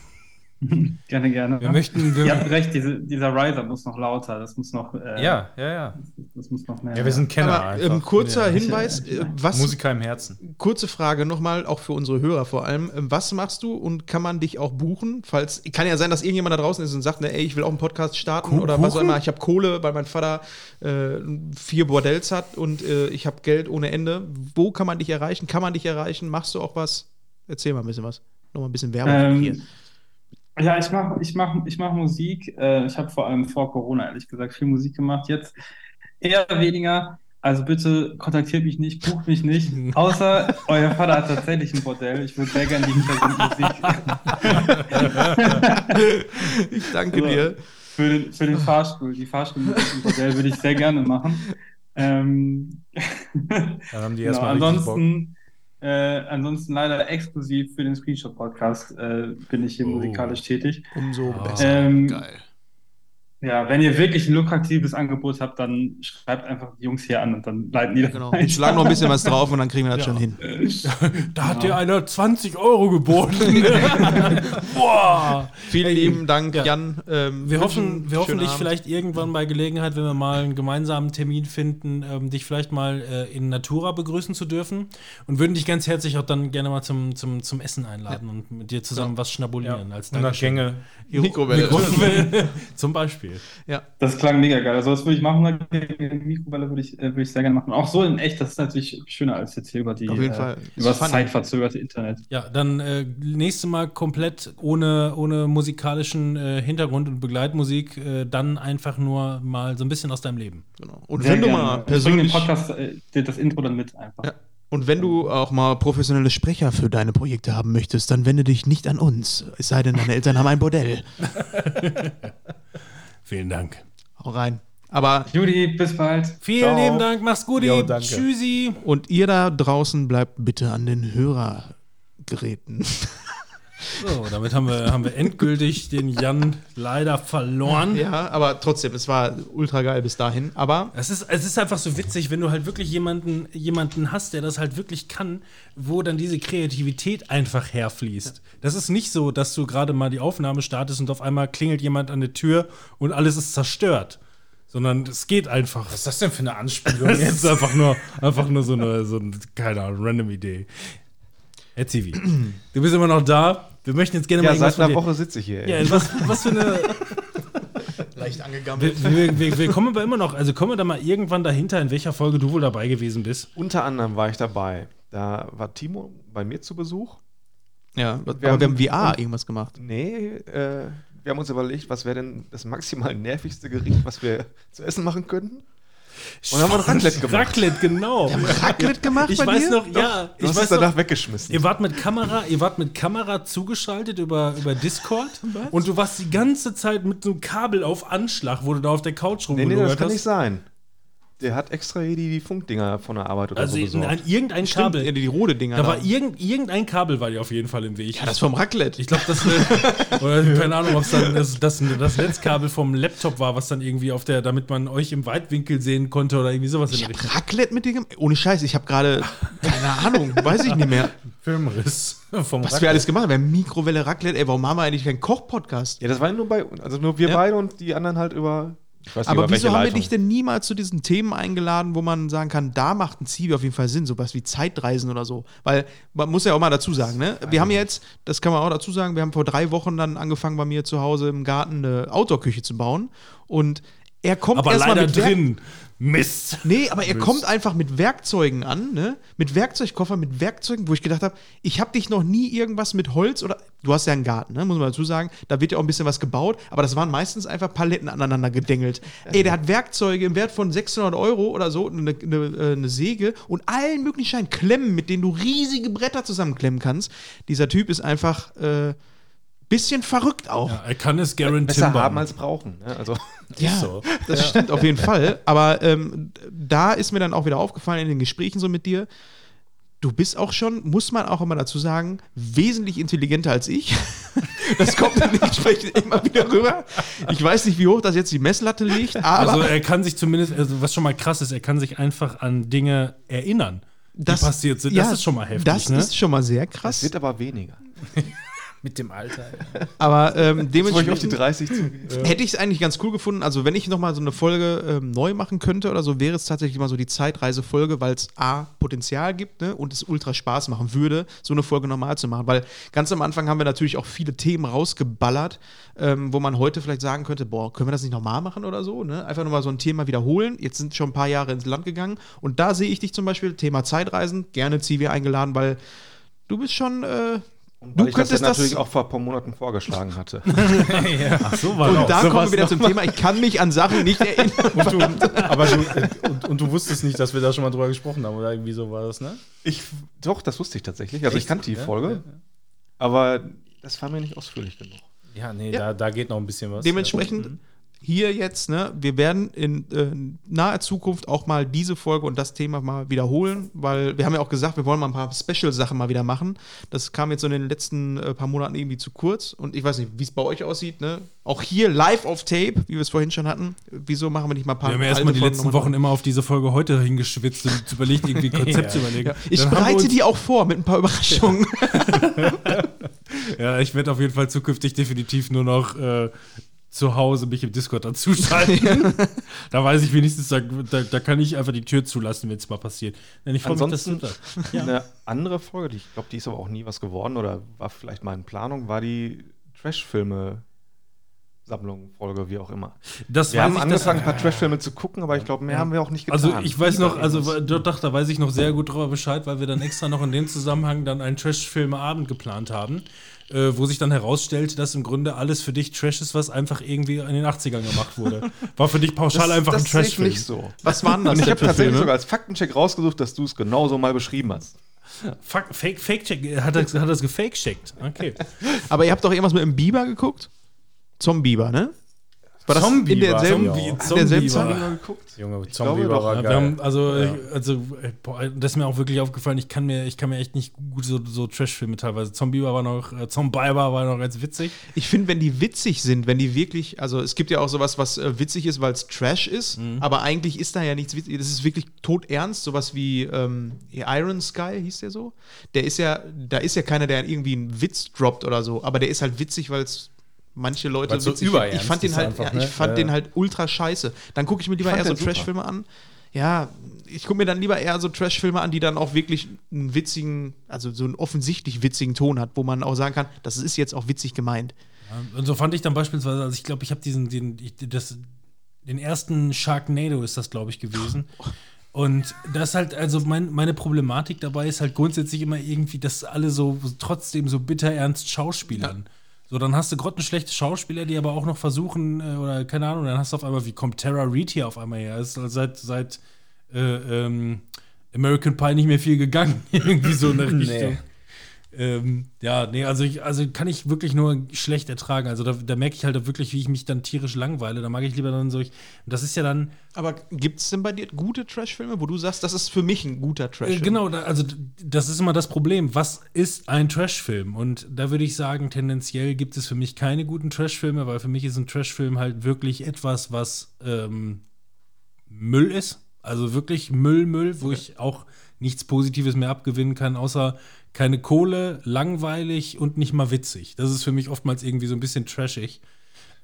Gerne, gerne. Wir möchten, wir, Ihr habt recht, diese, dieser Riser muss noch lauter. Das muss noch. Äh, Ja, ja, ja. Das muss noch mehr. Ja, wir sind Kenner Aber einfach. ähm, kurzer Ja. Hinweis, äh, was Musiker im Herzen. Kurze Frage nochmal, auch für unsere Hörer vor allem. Ähm, Was machst du und kann man dich auch buchen? Falls, kann ja sein, dass irgendjemand da draußen ist und sagt, ne, ey, ich will auch einen Podcast starten Ku- oder was auch Kuchen? immer. Ich habe Kohle, weil mein Vater äh, vier Bordells hat und äh, ich habe Geld ohne Ende. Wo kann man dich erreichen? Kann man dich erreichen? Machst du auch was? Erzähl mal ein bisschen was. Nochmal ein bisschen Werbung Ähm, hier. Ja, ich mache ich mach, ich mach Musik. Äh, ich habe vor allem vor Corona, ehrlich gesagt, viel Musik gemacht. Jetzt eher weniger. Also bitte kontaktiert mich nicht, bucht mich nicht. Außer euer Vater hat tatsächlich ein Bordell. Ich würde sehr gerne die Hintergrundmusik Ich danke Also, dir. für den, für den Fahrstuhl. Die Fahrstuhlmusik im Bordell würde ich sehr gerne machen. Ähm, Dann haben die genau, erstmal Bock. ansonsten, äh, ansonsten leider exklusiv für den Screenshot-Podcast äh, bin ich hier Oh. musikalisch tätig. Umso Ah. besser. Ähm, Geil. Ja, wenn ihr wirklich ein lukratives Angebot habt, dann schreibt einfach die Jungs hier an und dann leiten die das Genau. ein. Ich schlage noch ein bisschen was drauf und dann kriegen wir das Ja. schon hin. Da hat dir einer 20 Euro geboten. Boah. Vielen lieben Dank, Ja. Jan. Ähm, Wir hoffen, wir hoffen dich Abend. vielleicht irgendwann bei Gelegenheit, wenn wir mal einen gemeinsamen Termin finden, ähm, dich vielleicht mal äh, in Natura begrüßen zu dürfen und würden dich ganz herzlich auch dann gerne mal zum, zum, zum Essen einladen und mit dir zusammen was schnabulieren als 100 Dankeschön. Gänge. Mikrowelle. Mikrowelle. Zum Beispiel. Ja. Das klang mega geil. Also das würde ich machen, Mikrowelle würde ich, äh, würde ich sehr gerne machen. Auch so in echt, das ist natürlich schöner als jetzt hier über die Auf jeden äh, Fall. über das zeitverzögerte Internet. Ja, dann äh, nächste Mal komplett ohne, ohne musikalischen äh, Hintergrund und Begleitmusik, äh, dann einfach nur mal so ein bisschen aus deinem Leben. Genau. Und Sehr wenn du gerne. mal Ich bring den persönlich Podcast, äh, das Intro dann mit einfach. Ja. und wenn du auch mal professionelle Sprecher für deine Projekte haben möchtest, dann wende dich nicht an uns. Es sei denn, deine Eltern haben ein Bordell. Vielen Dank. Hau rein. Aber Judy, bis bald. Vielen Ciao. lieben Dank, mach's gut. Jo, danke. Tschüssi. und ihr da draußen bleibt bitte an den Hörergeräten. So, damit haben wir, haben wir endgültig den Jan leider verloren. Ja, aber trotzdem, es war ultra geil bis dahin. Aber Es ist, es ist einfach so witzig, wenn du halt wirklich jemanden, jemanden hast, der das halt wirklich kann, wo dann diese Kreativität einfach herfließt. Das ist nicht so, dass du gerade mal die Aufnahme startest und auf einmal klingelt jemand an der Tür und alles ist zerstört. Sondern es geht einfach. Was ist das denn für eine Anspielung Das jetzt? ist einfach nur, einfach nur so eine, so eine, keine Ahnung, random Idee. Herr Zivi, du bist immer noch da. Wir möchten jetzt gerne Ja, mal irgendwas seit einer Woche sitze ich hier. Ja, ey. was, was für eine. leicht angegammelt. Wir, wir, wir, wir kommen aber immer noch, also kommen wir da mal irgendwann dahinter, in welcher Folge du wohl dabei gewesen bist. Unter anderem war ich dabei. Da war Timo bei mir zu Besuch. Ja, aber Wir wir haben- haben VR irgendwas gemacht. Nee, äh, wir haben uns überlegt, was wäre denn das maximal nervigste Gericht, was wir zu essen machen könnten. Und haben wir ein Raclette gemacht. Raclette, genau. Raclette gemacht Ich bei weiß dir? noch, ja, Du ich hast weiß es danach noch, weggeschmissen. ihr wart mit Kamera, ihr wart mit Kamera zugeschaltet über, über Discord und du warst die ganze Zeit mit so einem Kabel auf Anschlag, wo du da auf der Couch nee, nee, das kann hast. nicht sein. Der hat extra hier die, die Funkdinger von der Arbeit oder Also so in, besorgt. an irgendein Stimmt, Kabel. die rote Dinger. da war da. irgend, irgendein Kabel war dir auf jeden Fall im Weg. ja, das vom Raclette. Ich glaube, das oder keine Ahnung, ob es dann das, das, das Netzkabel vom Laptop war, was dann irgendwie auf der, damit man euch im Weitwinkel sehen konnte oder irgendwie sowas in Ich der Richtung. Raclette mit dir gemacht? Ohne Scheiß, ich habe gerade, keine Ahnung, weiß ich nicht mehr, Filmriss vom was wir alles gemacht haben. Wir haben Mikrowelle, Raclette, ey, warum haben wir eigentlich keinen Koch-Podcast? ja, das war nur bei also nur wir Ja. beide und die anderen halt über. Nicht, Aber wieso haben wir dich denn niemals zu diesen Themen eingeladen, wo man sagen kann, da macht ein Zivi auf jeden Fall Sinn, sowas wie Zeitreisen oder so? Weil man muss ja auch mal dazu sagen, ne? Wir haben jetzt, das kann man auch dazu sagen, wir haben vor drei Wochen dann angefangen, bei mir zu Hause im Garten eine Outdoor-Küche zu bauen. Und er kommt Aber erstmal leider mit Werk- drin. Mist. Nee, aber er kommt einfach mit Werkzeugen an, ne? Mit Werkzeugkoffer, mit Werkzeugen, wo ich gedacht habe, ich habe dich noch nie irgendwas mit Holz oder. Du hast ja einen Garten, ne? Muss man dazu sagen. Da wird ja auch ein bisschen was gebaut, aber das waren meistens einfach Paletten aneinander gedengelt. Ey, der hat Werkzeuge im Wert von 600 Euro oder so, eine, eine, äh, eine Säge und allen möglichen Scheinen, Klemmen, mit denen du riesige Bretter zusammenklemmen kannst. Dieser Typ ist einfach. Äh, Bisschen verrückt auch. Ja, er kann es Garen besser haben als brauchen. Ne? Also, Ja, so. das stimmt auf jeden Fall. Aber ähm, da ist mir dann auch wieder aufgefallen in den Gesprächen so mit dir, du bist auch schon, muss man auch immer dazu sagen, wesentlich intelligenter als ich. Das kommt in den Gesprächen immer wieder rüber. Ich weiß nicht, wie hoch das jetzt die Messlatte liegt, aber Also er kann sich zumindest, also was schon mal krass ist, er kann sich einfach an Dinge erinnern, die passiert sind. Das ja, ist schon mal heftig. Das ne? ist schon mal sehr es krass. wird aber weniger. Mit dem Alter. Aber ähm, ich auf die dementsprechend 30 zugehe. hätte ich es eigentlich ganz cool gefunden. Also, wenn ich nochmal so eine Folge ähm, neu machen könnte oder so, wäre es tatsächlich mal so die Zeitreisefolge, weil es A, Potenzial gibt ne, und es ultra Spaß machen würde, so eine Folge normal zu machen. Weil ganz am Anfang haben wir natürlich auch viele Themen rausgeballert, ähm, wo man heute vielleicht sagen könnte: Boah, können wir das nicht nochmal machen oder so? Ne? Einfach nochmal so ein Thema wiederholen. Jetzt sind schon ein paar Jahre ins Land gegangen und da sehe ich dich zum Beispiel, Thema Zeitreisen, gerne Zivi eingeladen, weil du bist schon. Äh, Du weil ich das, könntest ja das- natürlich auch vor ein paar Monaten vorgeschlagen hatte. Ach, so war Und das. da so kommen wir wieder zum Thema, ich kann mich an Sachen nicht erinnern. Und du, aber du, und, und du wusstest nicht, dass wir da schon mal drüber gesprochen haben, oder irgendwie so war das, ne? Ich, doch, das wusste ich tatsächlich. Also ich Echt? kannte die Ja, Folge, ja, ja. aber das war mir nicht ausführlich genug. Ja, nee, Ja. Da, da geht noch ein bisschen was. Dementsprechend Ja. Hier jetzt, ne, wir werden in äh, naher Zukunft auch mal diese Folge und das Thema mal wiederholen, weil wir haben ja auch gesagt, wir wollen mal ein paar Special-Sachen mal wieder machen. Das kam jetzt so in den letzten äh, paar Monaten irgendwie zu kurz und ich weiß nicht, wie es bei euch aussieht, ne? Auch hier live auf Tape, wie wir es vorhin schon hatten. Wieso machen wir nicht mal ein paar Wir haben ja erstmal die letzten Wochen immer auf diese Folge heute hingeschwitzt und überlegt, irgendwie ein Konzept Ja. zu überlegen. Ja, ich Dann bereite die auch vor mit ein paar Überraschungen. Ja, ich werde auf jeden Fall zukünftig definitiv nur noch äh, zu Hause mich im Discord dazuschalten. da weiß ich wenigstens, da, da, da kann ich einfach die Tür zulassen, wenn es mal passiert. Denn ich freue mich, dass du Ansonsten da. Ja. eine andere Folge, die ich glaube, die ist aber auch nie was geworden oder war vielleicht mal in Planung, war die Trash-Filme. Sammlung, Folge, wie auch immer. Das Wir haben ich, angefangen, ein paar Trash-Filme zu gucken, aber ich glaube, mehr haben wir auch nicht getan. Also ich weiß noch, also doch, da weiß ich noch sehr gut darüber Bescheid, weil wir dann extra noch in dem Zusammenhang dann einen Trash-Filme-Abend geplant haben, äh, wo sich dann herausstellte, dass im Grunde alles für dich Trash ist, was einfach irgendwie in den 80ern gemacht wurde. War für dich pauschal das, einfach das ein ich Trash-Film. nicht so. Was waren das Und ich habe tatsächlich Filme? sogar als Faktencheck rausgesucht, dass du es genauso mal beschrieben hast. Fuck, Fake, Fake-Check, hat er hat das gefake-checkt. Okay. Aber ihr habt doch irgendwas mit dem Biber geguckt? Zombieber, ne? War das in Zombieber, derselben, Zombie- in derselben. Zeit? geguckt? Junge, Ich Zombie glaube war Ja, wir geil. haben, also, Ja. äh, also äh, boah, das ist mir auch wirklich aufgefallen, ich kann mir, ich kann mir echt nicht gut so, so Trash-Filme teilweise. Zombie war noch, äh, Zombiber war noch ganz witzig. Ich finde, wenn die witzig sind, wenn die wirklich, also es gibt ja auch sowas, was äh, witzig ist, weil es Trash ist, aber eigentlich ist da ja nichts witzig. Das ist wirklich todernst, sowas wie ähm, Iron Sky hieß der so. Der ist ja, da ist ja keiner, der irgendwie einen Witz droppt oder so, aber der ist halt witzig, weil es manche Leute so witzig überernst Ich fand den halt, einfach, ja, ne? ich fand Ja, den ja. halt ultra scheiße. Dann gucke ich mir lieber fand eher so. Trash-Filme an. Ja, ich gucke mir dann lieber eher so Trash-Filme an, die dann auch wirklich einen witzigen, also so einen offensichtlich witzigen Ton hat, wo man auch sagen kann, das ist jetzt auch witzig gemeint. Und so fand ich dann beispielsweise, also ich glaube, ich habe diesen, den, ich, das, den ersten Sharknado ist das, glaube ich, gewesen. Und das ist halt, also mein, meine Problematik dabei ist halt grundsätzlich immer irgendwie, dass alle so trotzdem so bitter ernst schauspielern. So, dann hast du grottenschlechte Schauspieler, die aber auch noch versuchen, äh, oder keine Ahnung, dann hast du auf einmal, wie kommt Tara Reid hier auf einmal her? Ist also seit, seit äh, ähm, American Pie nicht mehr viel gegangen, irgendwie so in der Nee. Ähm, ja, nee, also, ich, also kann ich wirklich nur schlecht ertragen. Also da, da merke ich halt wirklich, wie ich mich dann tierisch langweile. Da mag ich lieber dann solch. Das ist ja dann, Aber gibt es denn bei dir gute Trash-Filme, wo du sagst, das ist für mich ein guter äh, Trash-Film? genau, da, also das ist immer das Problem. Was ist ein Trash-Film? Und da würde ich sagen, tendenziell gibt es für mich keine guten Trash-Filme, weil für mich ist ein Trash-Film halt wirklich etwas, was ähm, Müll ist. Also wirklich Müll, Müll, wo ich auch nichts Positives mehr abgewinnen kann, außer keine Kohle, langweilig und nicht mal witzig. Das ist für mich oftmals irgendwie so ein bisschen trashig.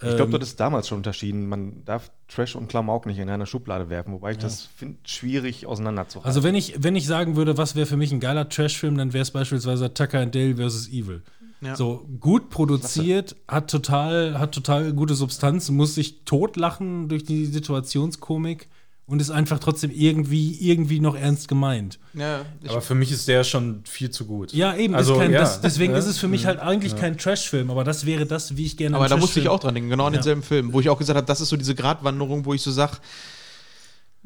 Ich glaube, das ist damals schon unterschieden. Man darf Trash und Klamauk nicht in eine Schublade werfen, wobei ich das finde schwierig auseinanderzuhalten. Also wenn ich, wenn ich sagen würde, was wäre für mich ein geiler Trash-Film, dann wäre es beispielsweise Tucker and Dale vs. Evil. Ja. So gut produziert, hat total, hat total gute Substanz, muss sich totlachen durch die Situationskomik und ist einfach trotzdem irgendwie, irgendwie noch ernst gemeint. Ja, Aber für mich ist der schon viel zu gut. Ja, eben, Also, ist kein, ja. das, deswegen Ja. ist es für mich halt eigentlich kein Trash-Film, aber das wäre das, wie ich gerne aber da musste ich auch dran denken, genau an Ja. denselben Film, wo ich auch gesagt habe, das ist so diese Gratwanderung, wo ich so sage,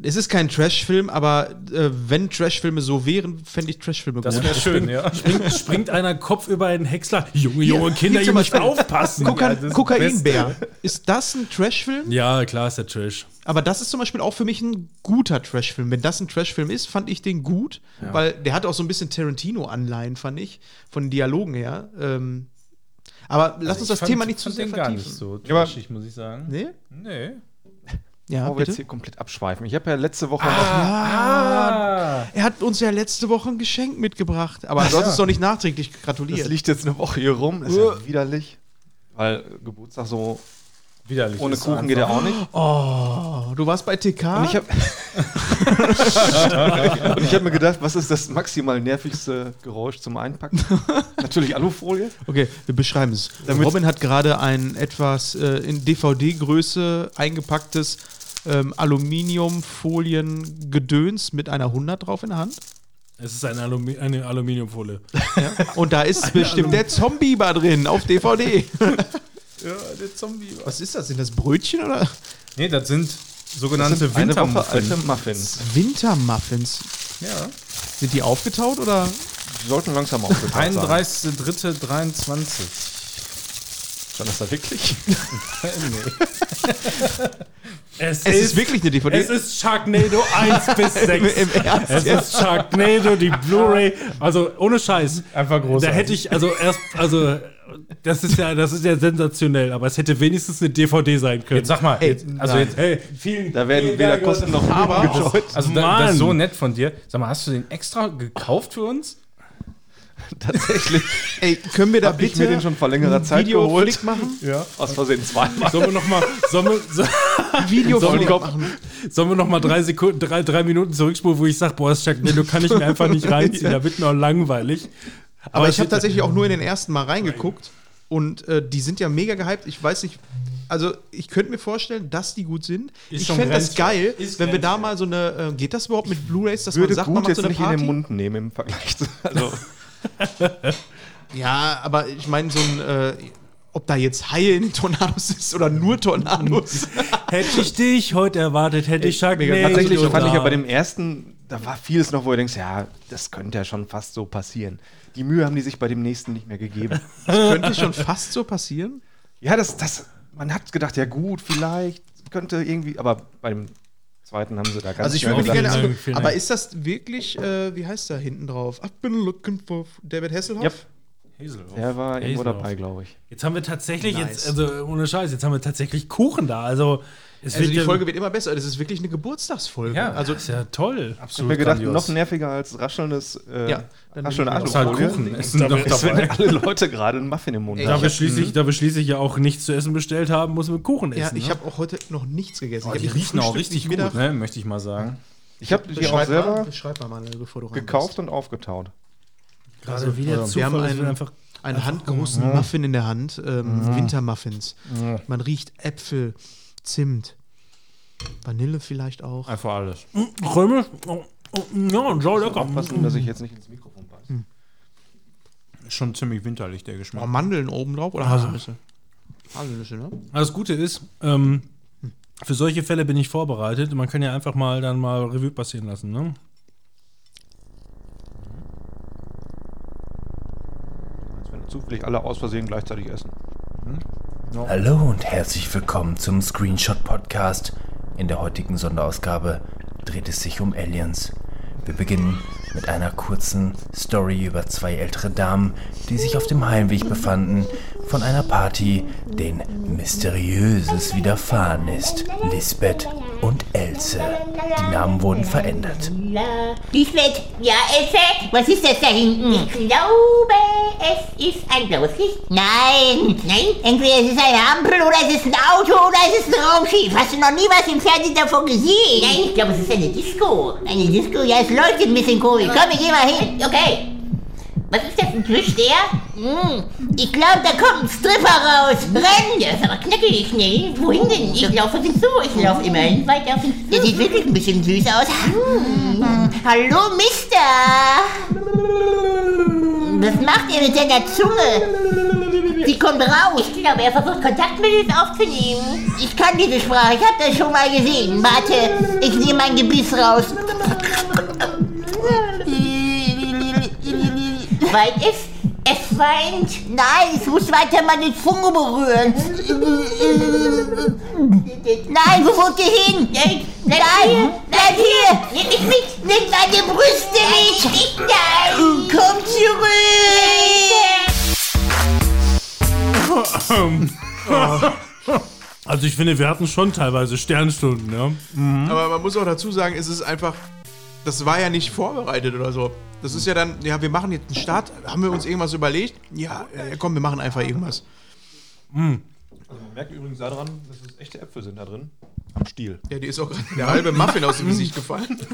es ist kein Trash-Film, aber äh, wenn Trash-Filme so wären, fände ich Trash-Filme Das gut. wäre schön, ja. Springt, springt einer Kopf über einen Häcksler. Junge, junge Kinder, hier ihr zum müsst Beispiel- aufpassen. Koka Ja, das Kokainbär. Ist das ein Trash-Film? Ja, klar ist der Trash. Aber das ist zum Beispiel auch für mich ein guter Trash-Film. Wenn das ein Trash-Film ist, fand ich den gut, weil der hat auch so ein bisschen Tarantino-Anleihen, fand ich, von den Dialogen her. Ähm, aber lass uns das Also Ich Thema fand- nicht zu fand sehr den gar vertiefen. nicht so Ja, trashig, muss ich sagen. Nee? Nee. Ja, Bevor wir jetzt hier komplett abschweifen. Ich habe ja letzte Woche noch Ah. Er hat uns ja letzte Woche ein Geschenk mitgebracht, aber du hast es doch nicht nachträglich Das gratuliert. liegt jetzt eine Woche hier rum. Ist ja widerlich. Weil Geburtstag so Widerlich. ohne ist Kuchen geht ja einfach. auch nicht. Oh, du warst bei TK? Und ich habe und ich hab mir gedacht, was ist das maximal nervigste Geräusch zum Einpacken? Natürlich Alufolie. Okay, wir beschreiben es. Damit- Robin hat gerade ein etwas äh, in DVD-Größe eingepacktes ähm, Aluminiumfolien-Gedöns mit einer 100 drauf in der Hand. Es ist eine, Alumi eine Aluminiumfolie. Und da ist bestimmt der Zombie-Bar drin auf DVD. Ja, der Zombie. Was ist das? Sind das Brötchen oder? Nee, das sind sogenannte eine Woche alte Wintermuffin. Muffins. Wintermuffins. Ja. Sind die aufgetaut oder? Die sollten langsam aufgetaucht sein. 31.3.23. Stand das da wirklich? Es, Es ist wirklich eine DVD. Es ist Sharknado 1 bis 6. Im Ernst? Es ist Sharknado, die Blu-ray. Also ohne Scheiß. Einfach groß. Da hätte ich, also erst, also das ist ja, das ist ja sensationell, aber es hätte wenigstens eine DVD sein können. Jetzt sag mal, Ey, jetzt, also nein. jetzt, hey, vielen, Da werden vielen weder Kosten noch Aber- also da, das ist so nett von dir. Sag mal, hast du den extra gekauft für uns? Tatsächlich Ey, können wir da habe ich bitte mir den schon vor längerer einen Zeit geholt. Videoflick machen? Ja. Aus Versehen zweimal. Sollen wir noch mal, sollen wir, so, Videoflick Sollen wir- machen. sollen wir noch mal drei Sekunden, drei, drei Minuten zurückspulen, wo ich sage, boah, das Sharknado kann ich mir einfach nicht reinziehen, da wird mir auch langweilig. Aber ich es habe tatsächlich auch nur in den ersten Mal reingeguckt und äh, die sind ja mega gehypt. Ich weiß nicht, also ich könnte mir vorstellen, dass die gut sind. Ist ich fände das geil, Ist wenn wir da mal so eine, äh, geht das überhaupt mit Blu-Rays, dass Würde man sagt, man gut macht jetzt so eine nicht in Party? den Mund nehmen im Vergleich zu. Also, Ja, aber ich meine so ein, äh, ob da jetzt Haie in den Tornados ist oder nur Tornados. Hätte ich dich heute erwartet, hätte ich Sharknado. mega. tatsächlich da. fand ich ja bei dem ersten, da war vieles noch, wo du denkst, ja, das könnte ja schon fast so passieren. Die Mühe haben die sich bei dem nächsten nicht mehr gegeben. könnte schon fast so passieren. Ja, das, das, man hat gedacht, ja gut, vielleicht könnte irgendwie, aber beim zweiten haben sie da ganz Also ich würde gerne angucken. Aber ist das wirklich, äh, wie heißt da hinten drauf? I've been looking for David Hasselhoff? Yep. Hazelhoff. Der war irgendwo Hazelhoff. dabei, glaube ich. Jetzt haben wir tatsächlich, Nice. jetzt, also ohne Scheiß, jetzt haben wir tatsächlich Kuchen da. Also, es Also die ja- Folge wird immer besser. Das ist wirklich eine Geburtstagsfolge. Ja, also ist ja toll. Ich habe Absolut mir gedacht, grandios. noch nerviger als raschelndes, äh, Ja, raschelnde ich ist halt Alufolie. Kuchen. Es sind alle Leute gerade einen Muffin im Mund Ey, Da haben. wir, schließlich, da wir schließlich ja auch nichts zu essen bestellt haben, muss man Kuchen ja, essen. ich ne? habe auch heute noch nichts gegessen. Oh, ich die riechen auch richtig Mittag- gut, ne? möchte ich mal sagen. Ich habe die auch selber mal, gekauft und aufgetaut. Gerade wie der wir Zufall haben ist, einen- einfach. Einen handgroßen Muffin in der Hand, ähm, Wintermuffins. Man riecht Äpfel, Zimt, Vanille vielleicht auch. Einfach alles. Oh, oh, Ja, so lecker. Aufpassen, dass ich jetzt nicht ins Mikrofon beiße. Ist schon ziemlich winterlich, der Oh, Geschmack. Mandeln oben drauf oder Haselnüsse? Haselnüsse, ne? Das Gute ist, ähm, für solche Fälle bin ich vorbereitet. Man kann ja einfach mal dann mal Revue passieren lassen. Ne? Als wenn zufällig alle aus Versehen gleichzeitig essen. Hallo und herzlich willkommen zum Screenshot Podcast. In der heutigen Sonderausgabe dreht es sich um Aliens. Wir beginnen mit einer kurzen Story über zwei ältere Damen, die sich auf dem Heimweg befanden von einer Party, denen Mysteriöses widerfahren ist. Lisbeth und Else. Die Namen wurden verändert. Lisbeth, ja, Else, was ist das da hinten? Ich glaube, es ist ein blaues Licht. Nein. Nein? Entweder es ist eine Ampel oder es ist ein Auto oder es ist ein Raumschiff. Hast du noch nie was im Fernsehen davon gesehen? Nein, ich glaube, es ist eine Disco. Eine Disco? Ja, es leuchtet ein bisschen komisch. Komm, wir gehen mal hin. Okay. Was ist das, ein Türsteher? Hm, ich glaube, da kommt ein Stripper raus. Renn! Der ist aber knackig schnell. Wohin denn? Ich laufe auf ihn zu. Ich laufe immerhin weiter auf ihn zu. Der sieht wirklich ein bisschen süß aus. Hm. Hallo, Mister! Was macht ihr mit seiner Zunge? Sie kommt raus. Ich glaube, er versucht Kontakt mit uns aufzunehmen. Ich kann diese Sprache. Ich habe das schon mal gesehen. Warte, ich nehme mein Gebiss raus. Weit ist? Es weint. Nein, ich muss weiter meine Zunge berühren. Nein, wo wollt ihr hin? Nein, nein, bleib hier. Nimm mich mit. Nimm meine Brüste mit. Nein. Komm zurück. Also ich finde, wir hatten schon teilweise Sternstunden. Ne? Aber man muss auch dazu sagen, es ist einfach, das war ja nicht vorbereitet oder so. Das ist ja dann, ja, wir machen jetzt einen Start. Haben wir uns irgendwas überlegt? Ja, ja komm, wir machen einfach irgendwas. Man merkt übrigens daran, dass es echte Äpfel sind da drin. Am Stiel. Ja, die ist auch gerade der halbe Muffin aus dem Gesicht gefallen.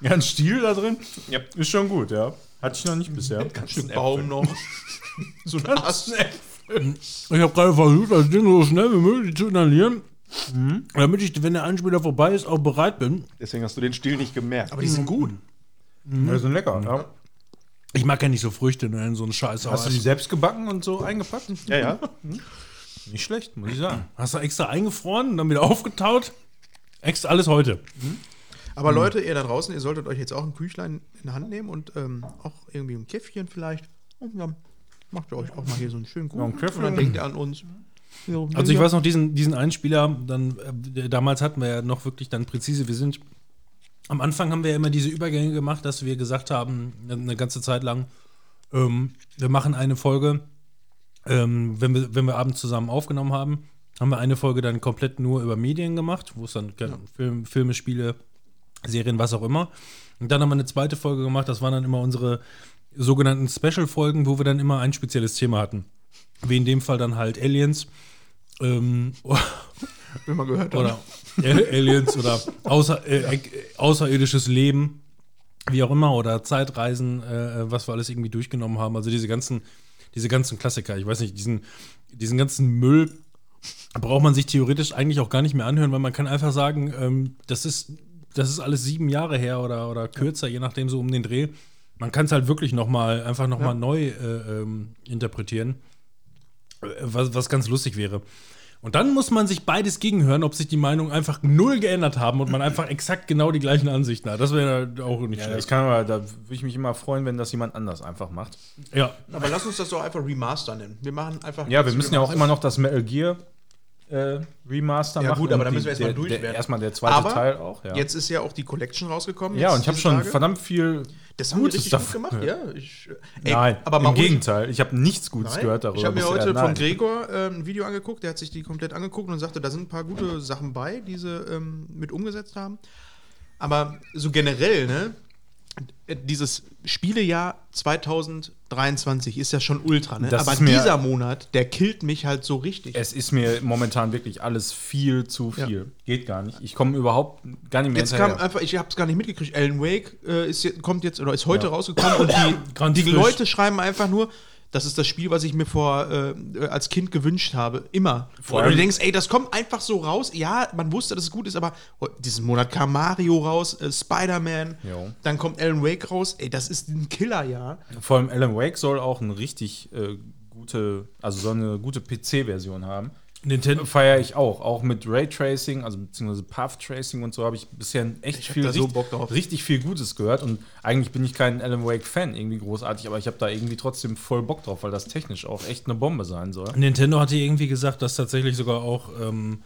Ja, ein Stiel da drin? Ja. Ist schon gut, ja. Hatte ich noch nicht bisher. Ein Stück Baum noch. so ein Ast. Ich habe gerade versucht, das Ding so schnell wie möglich zu inhalieren, damit ich, wenn der Einspieler vorbei ist, auch bereit bin. Deswegen hast du den Stiel nicht gemerkt. Aber die sind gut. Die sind lecker, ja. Ich mag ja nicht so Früchte, ne, in so einen Scheiß. Hast du die selbst gebacken und so eingepackt? Ja, ja. Nicht schlecht, muss ich sagen. Hast du extra eingefroren und dann wieder aufgetaut? Extra alles heute. Aber Leute, ihr da draußen, ihr solltet euch jetzt auch ein Küchlein in die Hand nehmen und ähm, auch irgendwie ein Käffchen vielleicht. Und dann macht ihr euch auch mal hier so einen schönen Kuchen. ein Käffchen. Und dann denkt ihr an uns. Ja, Also ich weiß noch, diesen, diesen Einspieler, dann, äh, damals hatten wir ja noch wirklich dann präzise, wir sind, am Anfang haben wir ja immer diese Übergänge gemacht, dass wir gesagt haben, eine ganze Zeit lang, ähm, wir machen eine Folge, ähm, wenn, wir, wenn wir abends zusammen aufgenommen haben, haben wir eine Folge dann komplett nur über Medien gemacht, wo es dann Film, Filme, Spiele, Serien, was auch immer. Und dann haben wir eine zweite Folge gemacht, das waren dann immer unsere sogenannten Special-Folgen, wo wir dann immer ein spezielles Thema hatten. Wie in dem Fall dann halt Aliens. Ähm, Wenn man gehört hat. oder Aliens oder außer, äh, äh, außerirdisches Leben, wie auch immer, oder Zeitreisen, äh, was wir alles irgendwie durchgenommen haben. Also diese ganzen, diese ganzen Klassiker. Ich weiß nicht, diesen, diesen ganzen Müll braucht man sich theoretisch eigentlich auch gar nicht mehr anhören, weil man kann einfach sagen, ähm, das ist, das ist alles sieben Jahre her oder, oder kürzer, je nachdem so um den Dreh. Man kann es halt wirklich noch mal, einfach noch mal neu äh, ähm, interpretieren, äh, was, was ganz lustig wäre. Und dann muss man sich beides gegenhören, ob sich die Meinungen einfach null geändert haben und man einfach exakt genau die gleichen Ansichten hat. Das wäre auch nicht Ja, das schlecht. kann aber, da würde ich mich immer freuen, wenn das jemand anders einfach macht. Ja, Aber lass uns das doch einfach Remaster nennen. Wir machen einfach. Ja, wir müssen ja auch immer noch das Metal Gear äh, Remaster Ja, machen. gut, aber da müssen wir erstmal durch werden. Erstmal der zweite Aber Teil auch, ja. Jetzt ist ja auch die Collection rausgekommen. ja, und ich habe schon Tage. verdammt viel. Das haben wir Gutes richtig gut gemacht, ja. Ich, äh, ey, Nein, aber im Gegenteil. Ich habe nichts Gutes Nein, gehört darüber. Ich habe mir heute von. Gregor äh, ein Video angeguckt, der hat sich die komplett angeguckt und sagte, da sind ein paar gute Sachen bei, die sie ähm, mit umgesetzt haben. Aber so generell, ne? Äh, Dieses Spielejahr 2023 ist ja schon ultra, ne? Aber dieser Monat, der killt mich halt so richtig. Es ist mir momentan wirklich alles viel zu Ja. viel. Geht gar nicht. Ich komme überhaupt gar nicht mehr Jetzt kam hinterher. einfach, ich habe es gar nicht mitgekriegt. Alan Wake äh, ist kommt jetzt oder ist heute rausgekommen und die, die. Leute schreiben einfach nur, das ist das Spiel, was ich mir vor äh, als Kind gewünscht habe. Immer. Vor und du allem- denkst, ey, das kommt einfach so raus. Ja, man wusste, dass es gut ist, aber oh, diesen Monat kam Mario raus, äh, Spider-Man, dann kommt Alan Wake raus. Ey, das ist ein Killerjahr. Vor allem Alan Wake soll auch eine richtig äh, gute, also soll eine gute PC-Version haben. Nintendo. Feiere ich auch. Auch mit Raytracing, also beziehungsweise Path Tracing und so habe ich bisher echt Ich viel, so richtig, Bock drauf. richtig viel Gutes gehört. Und eigentlich bin ich kein Alan Wake-Fan irgendwie großartig, aber ich habe da irgendwie trotzdem voll Bock drauf, weil das technisch auch echt eine Bombe sein soll. Nintendo hatte irgendwie gesagt, dass tatsächlich sogar auch, ähm,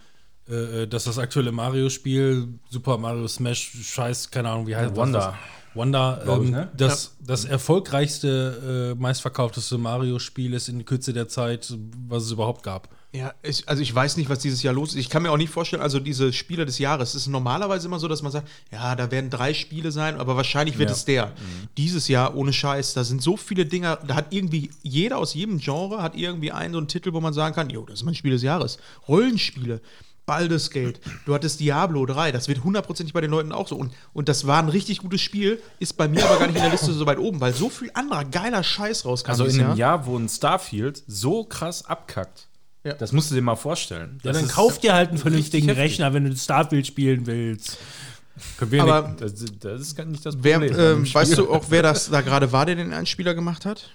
äh, dass das aktuelle Mario-Spiel, Super Mario Smash, Scheiß, keine Ahnung, wie heißt Wonder. das? Wonder, Glaub ich, ähm, ne? das, das erfolgreichste, äh, meistverkaufteste Mario-Spiel ist in Kürze der Zeit, was es überhaupt gab. Ja, ich, also ich weiß nicht, was dieses Jahr los ist. Ich kann mir auch nicht vorstellen, also diese Spiele des Jahres, es ist normalerweise immer so, dass man sagt, ja, da werden drei Spiele sein, aber wahrscheinlich wird Ja. es der. Dieses Jahr, ohne Scheiß, da sind so viele Dinger, da hat irgendwie jeder aus jedem Genre hat irgendwie einen so einen Titel, wo man sagen kann, jo, das ist mein Spiel des Jahres. Rollenspiele. Baldur's Gate, du hattest Diablo 3, das wird hundertprozentig bei den Leuten auch so. Und, und das war ein richtig gutes Spiel, ist bei mir aber gar nicht in der Liste so weit oben, weil so viel anderer geiler Scheiß rauskam. Also in einem Jahr, wo ein Starfield so krass abkackt, Ja. das musst du dir mal vorstellen. Ja, dann kauf dir halt einen vernünftigen heftig. Rechner, wenn du Starfield spielen willst. Können wir Aber Das, das ist gar nicht das wer, Problem. dem ähm, weißt du auch, wer das da gerade war, der den Einspieler gemacht hat?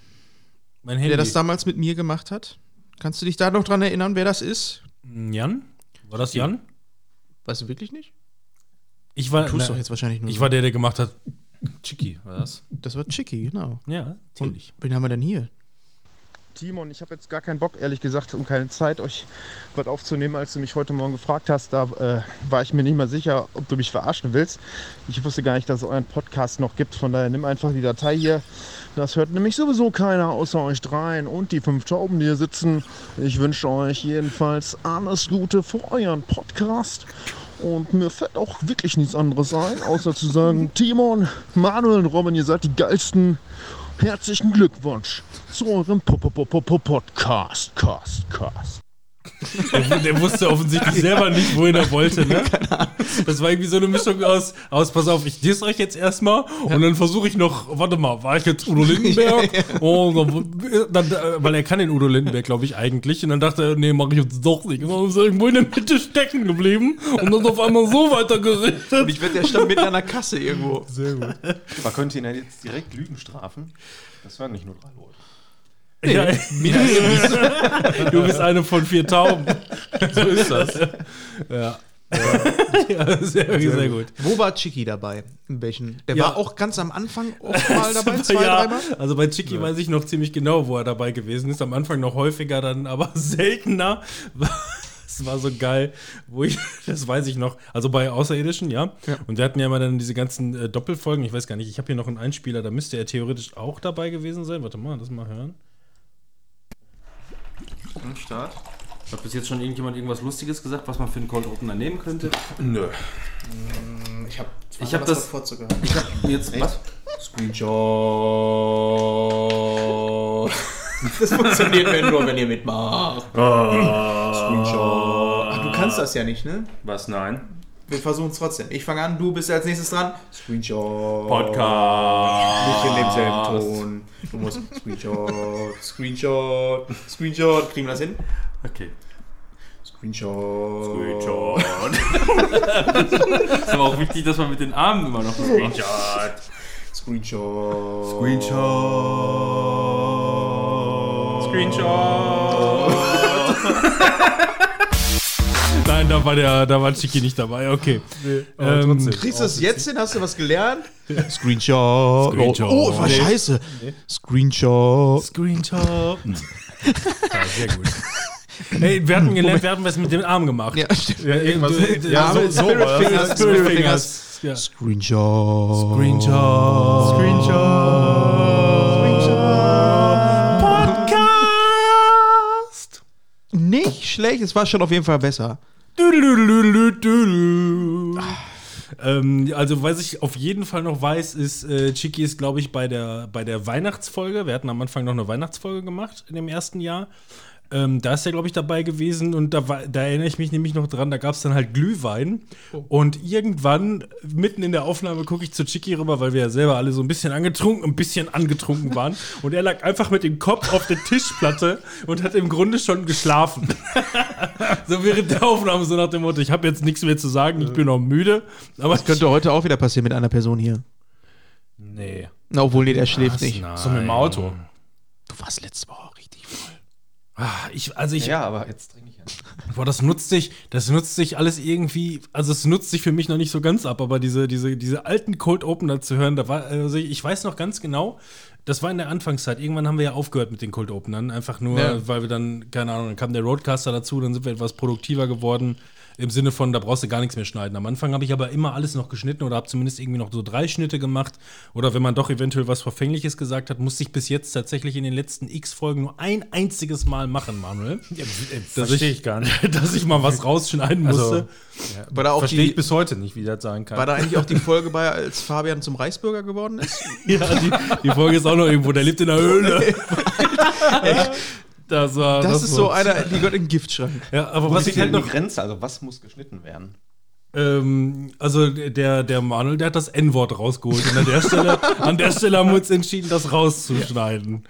mein Handy. Der das damals mit mir gemacht hat? Kannst du dich da noch dran erinnern, wer das ist? Jan? War das Jan? Weißt du wirklich nicht? Ich war, Du tust na, doch jetzt wahrscheinlich nur. ich so. war der, der gemacht hat. Chicky, war das? das war Chicky, genau. Ja, natürlich. Wen haben wir denn hier? Timon, ich habe jetzt gar keinen Bock, ehrlich gesagt, um keine Zeit, euch was aufzunehmen. Als du mich heute Morgen gefragt hast, da äh, war ich mir nicht mal sicher, ob du mich verarschen willst. Ich wusste gar nicht, dass es euren Podcast noch gibt. Von daher nimm einfach die Datei hier. Das hört nämlich sowieso keiner außer euch dreien und die fünf Tauben, die hier sitzen. Ich wünsche euch jedenfalls alles Gute für euren Podcast. Und mir fällt auch wirklich nichts anderes ein, außer zu sagen, Timon, Manuel und Robin, ihr seid die geilsten. Herzlichen Glückwunsch zu eurem Po- Po- Po- Po- Po- Podcast. Cast, Cast. Der, der wusste offensichtlich selber nicht, wohin er wollte, ne? Das war irgendwie so eine Mischung aus, aus pass auf, ich diss euch jetzt erstmal und dann versuche ich noch, warte mal, war ich jetzt Udo Lindenberg? Oh, dann, dann, weil er kann den Udo Lindenberg, glaube ich, eigentlich. Und dann dachte er, nee, mache ich jetzt doch nicht. Und dann ist er irgendwo in der Mitte stecken geblieben und dann auf einmal so weitergerichtet. Und ich wette, der stand mitten an der Kasse irgendwo. Sehr gut. Man könnte ihn ja jetzt direkt Lügen strafen. Das wären nicht nur drei Leute. Ja, du bist eine von vier Tauben. So ist das. Ja. ja, sehr, sehr, gut. Wo war Chiki dabei? In welchen? Der Ja. war auch ganz am Anfang oft mal dabei, zwei, ja, dreimal. Also bei Chicky weiß ich noch ziemlich genau, wo er dabei gewesen ist. Am Anfang noch häufiger, dann aber seltener. Das war so geil, wo ich, das weiß ich noch, also bei Außerirdischen, ja. Ja. Und wir hatten ja immer dann diese ganzen äh, Doppelfolgen, ich weiß gar nicht, ich habe hier noch einen Einspieler, da müsste er theoretisch auch dabei gewesen sein. Warte mal, das mal hören. Start. Hat bis jetzt schon irgendjemand irgendwas Lustiges gesagt, was man für einen Cold Opener nehmen könnte? Nö. Ich habe Ich hab das- vorzugehabt. Ich hab jetzt was? Screenshot. Das funktioniert wenn nur, wenn ihr mitmacht. Screenshot. Ach, du kannst das ja nicht, ne? Was? Nein. Wir versuchen es trotzdem. Ich fange an, du bist als nächstes dran. Screenshot. Podcast. Nicht in demselben Ton. Du musst Screenshot, Screenshot, Screenshot. Kriegen wir das hin? Okay. Screenshot. Screenshot. ist aber auch wichtig, dass man mit den Armen immer noch Screenshot. Screenshot. Nein, da war der, da war Chicky nicht dabei, okay. ähm, Kriegst du das jetzt hin? Hast du was gelernt? Screenshot. Screenshot. Oh, oh war Nee. scheiße. Screenshot. Screenshot. ja, sehr gut. Hey, wir hatten gelernt, wir hatten was mit dem Arm gemacht. Ja, stimmt. Ja, irgendwas. Ja, so, so Spirit. Fingers, Spirit. Fingers. Ja. Screenshot. Screenshot. Podcast. Nicht schlecht, es war schon auf jeden Fall besser. Ähm, also, was ich auf jeden Fall noch weiß, ist, äh, Chiki ist, glaube ich, bei der, bei der Weihnachtsfolge. Wir hatten am Anfang noch eine Weihnachtsfolge gemacht in dem ersten Jahr. Ähm, da ist er, glaube ich, dabei gewesen und da, war, da erinnere ich mich nämlich noch dran, da gab es dann halt Glühwein. Und irgendwann, mitten in der Aufnahme, gucke ich zu Chiki rüber, weil wir ja selber alle so ein bisschen angetrunken, ein bisschen angetrunken waren. Und er lag einfach mit dem Kopf auf der Tischplatte und hat im Grunde schon geschlafen. so während der Aufnahme, so nach dem Motto, ich habe jetzt nichts mehr zu sagen, ich bin noch müde. Aber Das könnte heute auch wieder passieren mit einer Person hier. Nee. Na, obwohl, nee, der schläft nicht. So mit dem Auto. Du warst letzte Woche richtig voll. Ah, ich, also ich, Ja, aber jetzt trinke ich ja. boah, das nutzt sich, das nutzt sich alles irgendwie, also es nutzt sich für mich noch nicht so ganz ab, aber diese, diese, diese alten Cold Opener zu hören, da war, also ich weiß noch ganz genau, das war in der Anfangszeit. Irgendwann haben wir ja aufgehört mit den Cold Openern, einfach nur, Ja. weil wir dann, keine Ahnung, dann kam der Roadcaster dazu, dann sind wir etwas produktiver geworden. Im Sinne von, da brauchst du gar nichts mehr schneiden. Am Anfang habe ich aber immer alles noch geschnitten oder habe zumindest irgendwie noch so drei Schnitte gemacht. Oder wenn man doch eventuell was Verfängliches gesagt hat, musste ich bis jetzt tatsächlich in den letzten X-Folgen nur ein einziges Mal machen, Manuel. dass Verstehe ich gar nicht. dass ich mal was rausschneiden Also, musste. Da auch Verstehe die, ich bis heute nicht, wie das sein kann. war da eigentlich auch die Folge bei, als Fabian zum Reichsbürger geworden ist? Ja, die, die Folge ist auch noch irgendwo, der lebt in der Höhle. Das war, Das, ist so einer, die gehört in den Giftschrank. Ja, aber Wo was ich halt denn noch die Grenze? Also was muss geschnitten werden? Ähm, also der, der Manuel, der hat das N-Wort rausgeholt. Und an der Stelle, an der Stelle haben wir uns entschieden, das rauszuschneiden.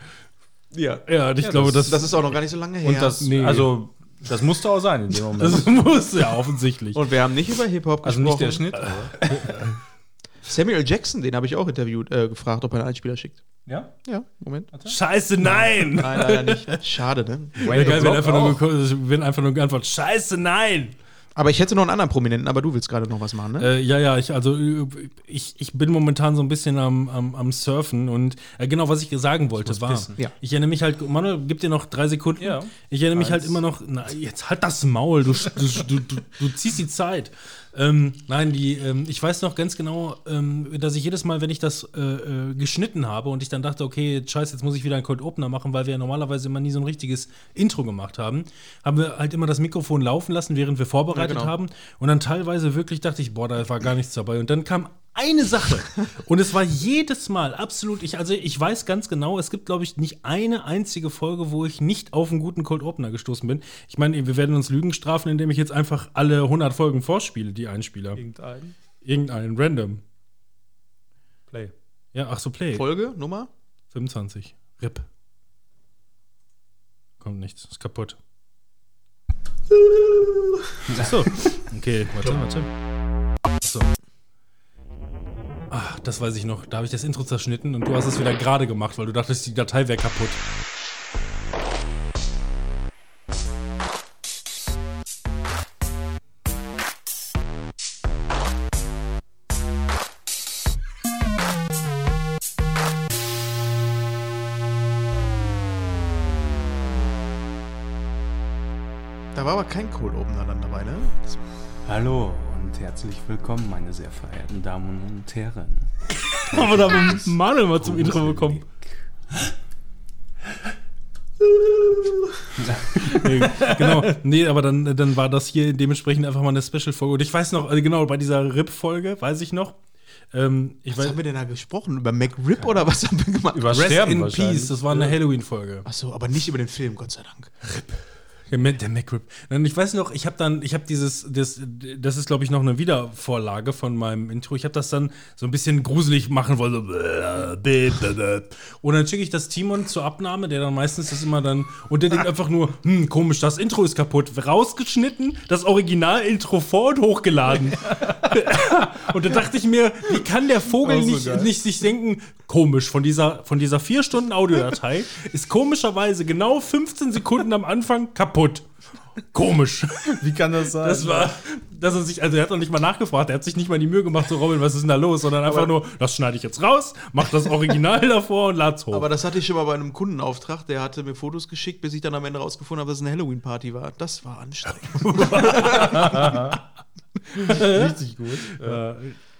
Ja. Ja, und ich glaube, das, Das ist auch noch gar nicht so lange her. Und das, Nee. also, das musste auch sein in dem Moment. das muss ja offensichtlich. Und wir haben nicht über Hip-Hop also gesprochen. nicht der Schnitt. Samuel Jackson, den habe ich auch interviewt, äh, gefragt, ob er einen Einspieler schickt. Ja? Ja, Moment. Scheiße, nein! Nein, leider nicht. Schade, ne? Wäre geil, wenn einfach, nur, wenn einfach nur geantwortet, Scheiße, nein! Aber ich hätte noch einen anderen Prominenten, aber du willst gerade noch was machen, ne? Äh, ja, ja, ich, also ich, ich bin momentan so ein bisschen am, am, am Surfen und äh, genau, was ich sagen wollte, war, pissen. Ja. ich erinnere mich halt, Manuel, gib dir noch drei Sekunden. Ja. Ich erinnere mich halt Eins. immer noch, na, jetzt halt das Maul, du, du, du, du, du ziehst die Zeit. Ähm, nein, die, ähm, ich weiß noch ganz genau, ähm, dass ich jedes Mal, wenn ich das äh, äh, geschnitten habe und ich dann dachte, okay, scheiße, jetzt muss ich wieder einen Cold Opener machen, weil wir ja normalerweise immer nie so ein richtiges Intro gemacht haben, haben wir halt immer das Mikrofon laufen lassen, während wir vorbereitet Ja, genau. haben. Und dann teilweise wirklich dachte ich, boah, da war gar nichts dabei. Und dann kam eine Sache. Und es war jedes Mal absolut, ich, also ich weiß ganz genau, es gibt, glaube ich, nicht eine einzige Folge, wo ich nicht auf einen guten Cold Opener gestoßen bin. Ich meine, wir werden uns Lügen strafen, indem ich jetzt einfach alle 100 Folgen vorspiele, die Einspieler. Irgendein. Irgendeinen, random. Play. Ja, ach so, Play. Folge, Nummer? 25. RIP. Kommt nichts, ist kaputt. Achso. Okay, warte, warte. So. Ah, das weiß ich noch. Da habe ich das Intro zerschnitten und du hast es wieder gerade gemacht, weil du dachtest, die Datei wäre kaputt. Da war aber kein Cold Opener dann dabei, ne? Hallo und herzlich willkommen, meine sehr verehrten Damen und Herren. Aber da haben wir Manuel mal zum Intro bekommen. nee, genau. Nee, aber dann, dann war das hier dementsprechend einfach mal eine Special-Folge. Und ich weiß noch, also genau, bei dieser RIP-Folge, weiß ich noch. Ähm, ich was weiß, haben wir denn da gesprochen? Über McRib oder was haben wir gemacht? Über Rest Sterben in. Peace, das war eine Halloween-Folge. Achso, aber nicht über den Film, Gott sei Dank. Der, der MacRib. Ich weiß noch, ich habe dann, ich habe dieses, das, das ist glaube ich noch eine Wiedervorlage von meinem Intro. Ich habe das dann so ein bisschen gruselig machen wollen. Und dann schicke ich das Timon zur Abnahme, der dann meistens das immer dann, und der denkt einfach nur, hm, komisch, das Intro ist kaputt. Rausgeschnitten, das Original-Intro vor und hochgeladen. und da dachte ich mir, wie kann der Vogel so nicht, geil. nicht sich denken, komisch, von dieser, von dieser vier Stunden Audiodatei ist komischerweise genau 15 Sekunden am Anfang kaputt. Komisch. Wie kann das sein? Das war, dass er sich, also er hat doch nicht mal nachgefragt, er hat sich nicht mal die Mühe gemacht, so Robin, was ist denn da los, sondern einfach nur, das schneide ich jetzt raus, mach das Original davor und lad's hoch. Aber das hatte ich schon mal bei einem Kundenauftrag, der hatte mir Fotos geschickt, bis ich dann am Ende rausgefunden habe, dass es eine Halloween-Party war. Das war anstrengend. richtig gut.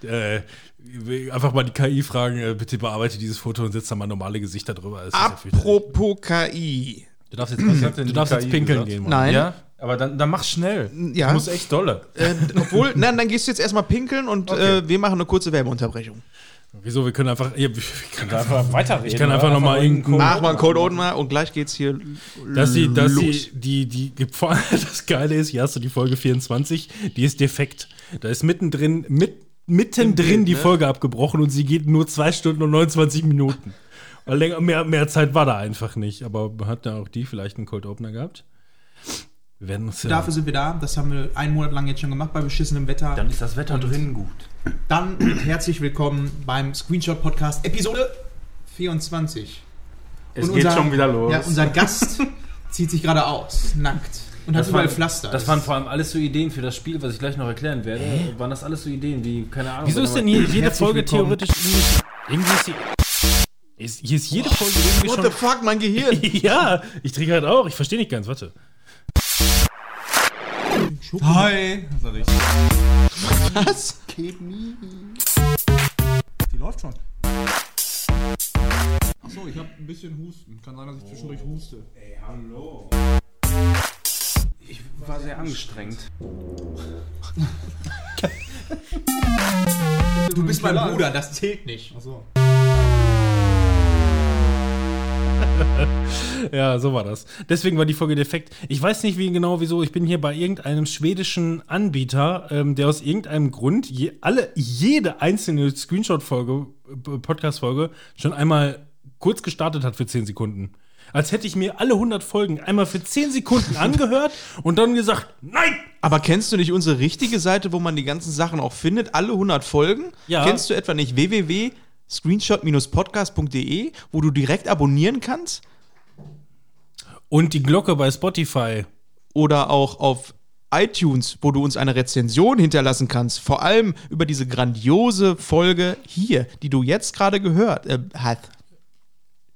äh, äh, einfach mal die KI fragen, äh, bitte bearbeite dieses Foto und setz da mal normale Gesichter drüber. Es ist ja. Apropos KI. Du darfst jetzt, denn du darfst jetzt pinkeln gesagt? gehen. Mann. Nein. Ja, aber dann, dann mach schnell. Ja. Das muss echt dolle. Äh, obwohl, nein, dann gehst du jetzt erstmal pinkeln und Okay. äh, wir machen eine kurze Werbeunterbrechung. Wieso? Wir können einfach. Ja, wir können einfach Einfach weiterreden. Ich kann einfach noch mal irgendeinen Mach mal einen Code Opener und gleich geht's hier Dass sie, dass los. sie, die, die, die, vor allem das Geile ist, hier hast du die Folge 24, die ist defekt. Da ist mittendrin, mit, mittendrin die ne? Folge abgebrochen und sie geht nur 2 Stunden und 29 Minuten. Weil länger, mehr, mehr Zeit war da einfach nicht. Aber hat da auch die vielleicht einen Cold Opener gehabt? Wir werden uns ja. Dafür sind wir da. Das haben wir einen Monat lang jetzt schon gemacht bei beschissenem Wetter. Dann ist das Wetter drinnen gut. Dann herzlich willkommen beim Screenshot Podcast Episode 24. Es Und geht unser- schon wieder los. Ja, unser Gast zieht sich gerade aus, nackt. Und hat überall Pflaster. Das waren vor allem alles so Ideen für das Spiel, was ich gleich noch erklären werde. Waren das alles so Ideen wie, keine Ahnung. Wieso ist denn hier jede Folge willkommen. theoretisch irgendwie. Irgendwie ist, die, ist Hier ist jede Folge irgendwie What schon. the fuck, mein Gehirn? ja, ich trinke halt auch. Ich verstehe nicht ganz. Warte. Hi! Sag ich. Was? Die läuft schon. Achso, ich hab ein bisschen Husten. Kann sein, dass ich zwischendurch huste. Ey, hallo. Ich war sehr angestrengt. Du bist mein Bruder, das zählt nicht. Achso. Ja, so war das. Deswegen war die Folge defekt. Ich weiß nicht wie genau, wieso. Ich bin hier bei irgendeinem schwedischen Anbieter, ähm, der aus irgendeinem Grund je, alle, jede einzelne Screenshot-Folge, äh, Podcast-Folge schon einmal kurz gestartet hat für 10 Sekunden. Als hätte ich mir alle 100 Folgen einmal für 10 Sekunden angehört und dann gesagt, nein! Aber kennst du nicht unsere richtige Seite, wo man die ganzen Sachen auch findet? Alle 100 Folgen? Ja. Kennst du etwa nicht www.screenshot-podcast.de, wo du direkt abonnieren kannst? Und die Glocke bei Spotify. Oder auch auf iTunes, wo du uns eine Rezension hinterlassen kannst. Vor allem über diese grandiose Folge hier, die du jetzt gerade gehört äh, hast.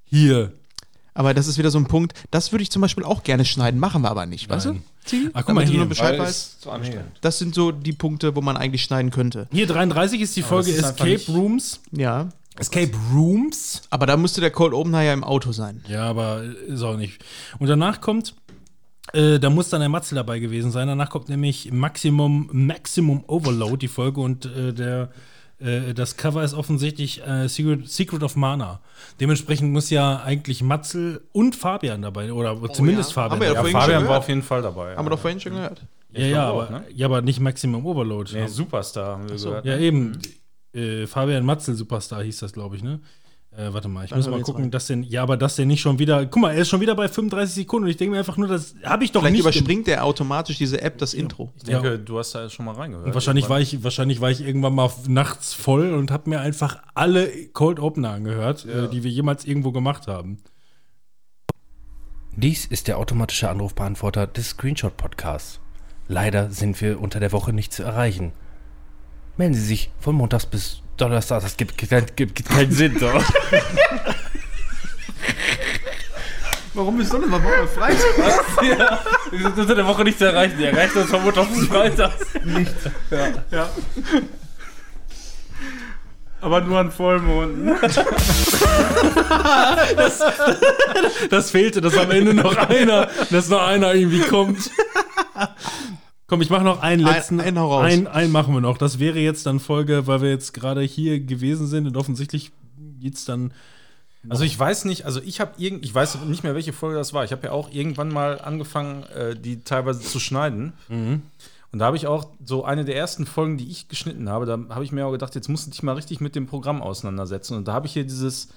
Hier. Aber das ist wieder so ein Punkt, das würde ich zum Beispiel auch gerne schneiden, machen wir aber nicht, weißt du? Nein. Ah, guck mal hier. Bescheid weißt. Das sind so die Punkte, wo man eigentlich schneiden könnte. Hier 33 ist die Folge ist Escape Rooms. Ja. Escape Rooms? Aber da müsste der Cold Opener ja im Auto sein. Ja, aber ist auch nicht. Und danach kommt, äh, da muss dann der Matze dabei gewesen sein. Danach kommt nämlich Maximum, Maximum Overload, die Folge. Und äh, der Äh, das Cover ist offensichtlich äh, Secret, Secret of Mana. Dementsprechend muss ja eigentlich Matzel und Fabian dabei, oder zumindest Oh ja. Haben Fabian. ja dabei vorhin Fabian schon war auf jeden Fall dabei. Haben wir doch vorhin schon gehört. ja, ja, glaub auch, aber, ne? ja, aber nicht Maximum Overload. Nee, Superstar haben wir gehört. Ja, eben. Äh, Fabian Matzel Superstar hieß das, glaube ich, ne? Äh, warte mal, ich Dann muss mal gucken, rein. dass denn, ja, aber dass der nicht schon wieder, guck mal, er ist schon wieder bei 35 Sekunden und ich denke mir einfach nur, das habe ich doch Vielleicht nicht. überspringt der automatisch diese App das Intro. Ich denke, du hast da schon mal reingehört. Und wahrscheinlich war ich, wahrscheinlich war ich irgendwann mal nachts voll und habe mir einfach alle Cold Opener angehört, Ja. äh, die wir jemals irgendwo gemacht haben. Dies ist der automatische Anrufbeantworter des Screenshot Podcasts. Leider sind wir unter der Woche nicht zu erreichen. Melden Sie sich von Montags bis Donnerstag. Das gibt, gibt, gibt, gibt keinen Sinn, doch. Warum denn mal Woche Freitag? ja, wir sind unter der Woche nicht zu erreichen. Die erreicht uns von Montag bis Freitag. Nicht. Ja. ja. Aber nur an Vollmonden. das, das fehlte, dass am Ende noch einer, dass noch einer irgendwie kommt. Komm, ich mache noch einen Ein- letzten. einen hau raus. Einen, einen machen wir noch. Das wäre jetzt dann Folge, weil wir jetzt gerade hier gewesen sind und offensichtlich geht's dann. Also ich weiß nicht, also ich habe irgend, ich weiß nicht mehr, welche Folge das war. Ich habe ja auch irgendwann mal angefangen, äh, die teilweise zu schneiden. Und da habe ich auch so eine der ersten Folgen, die ich geschnitten habe, da habe ich mir auch gedacht, jetzt musst du dich mal richtig mit dem Programm auseinandersetzen. Und da habe ich hier dieses,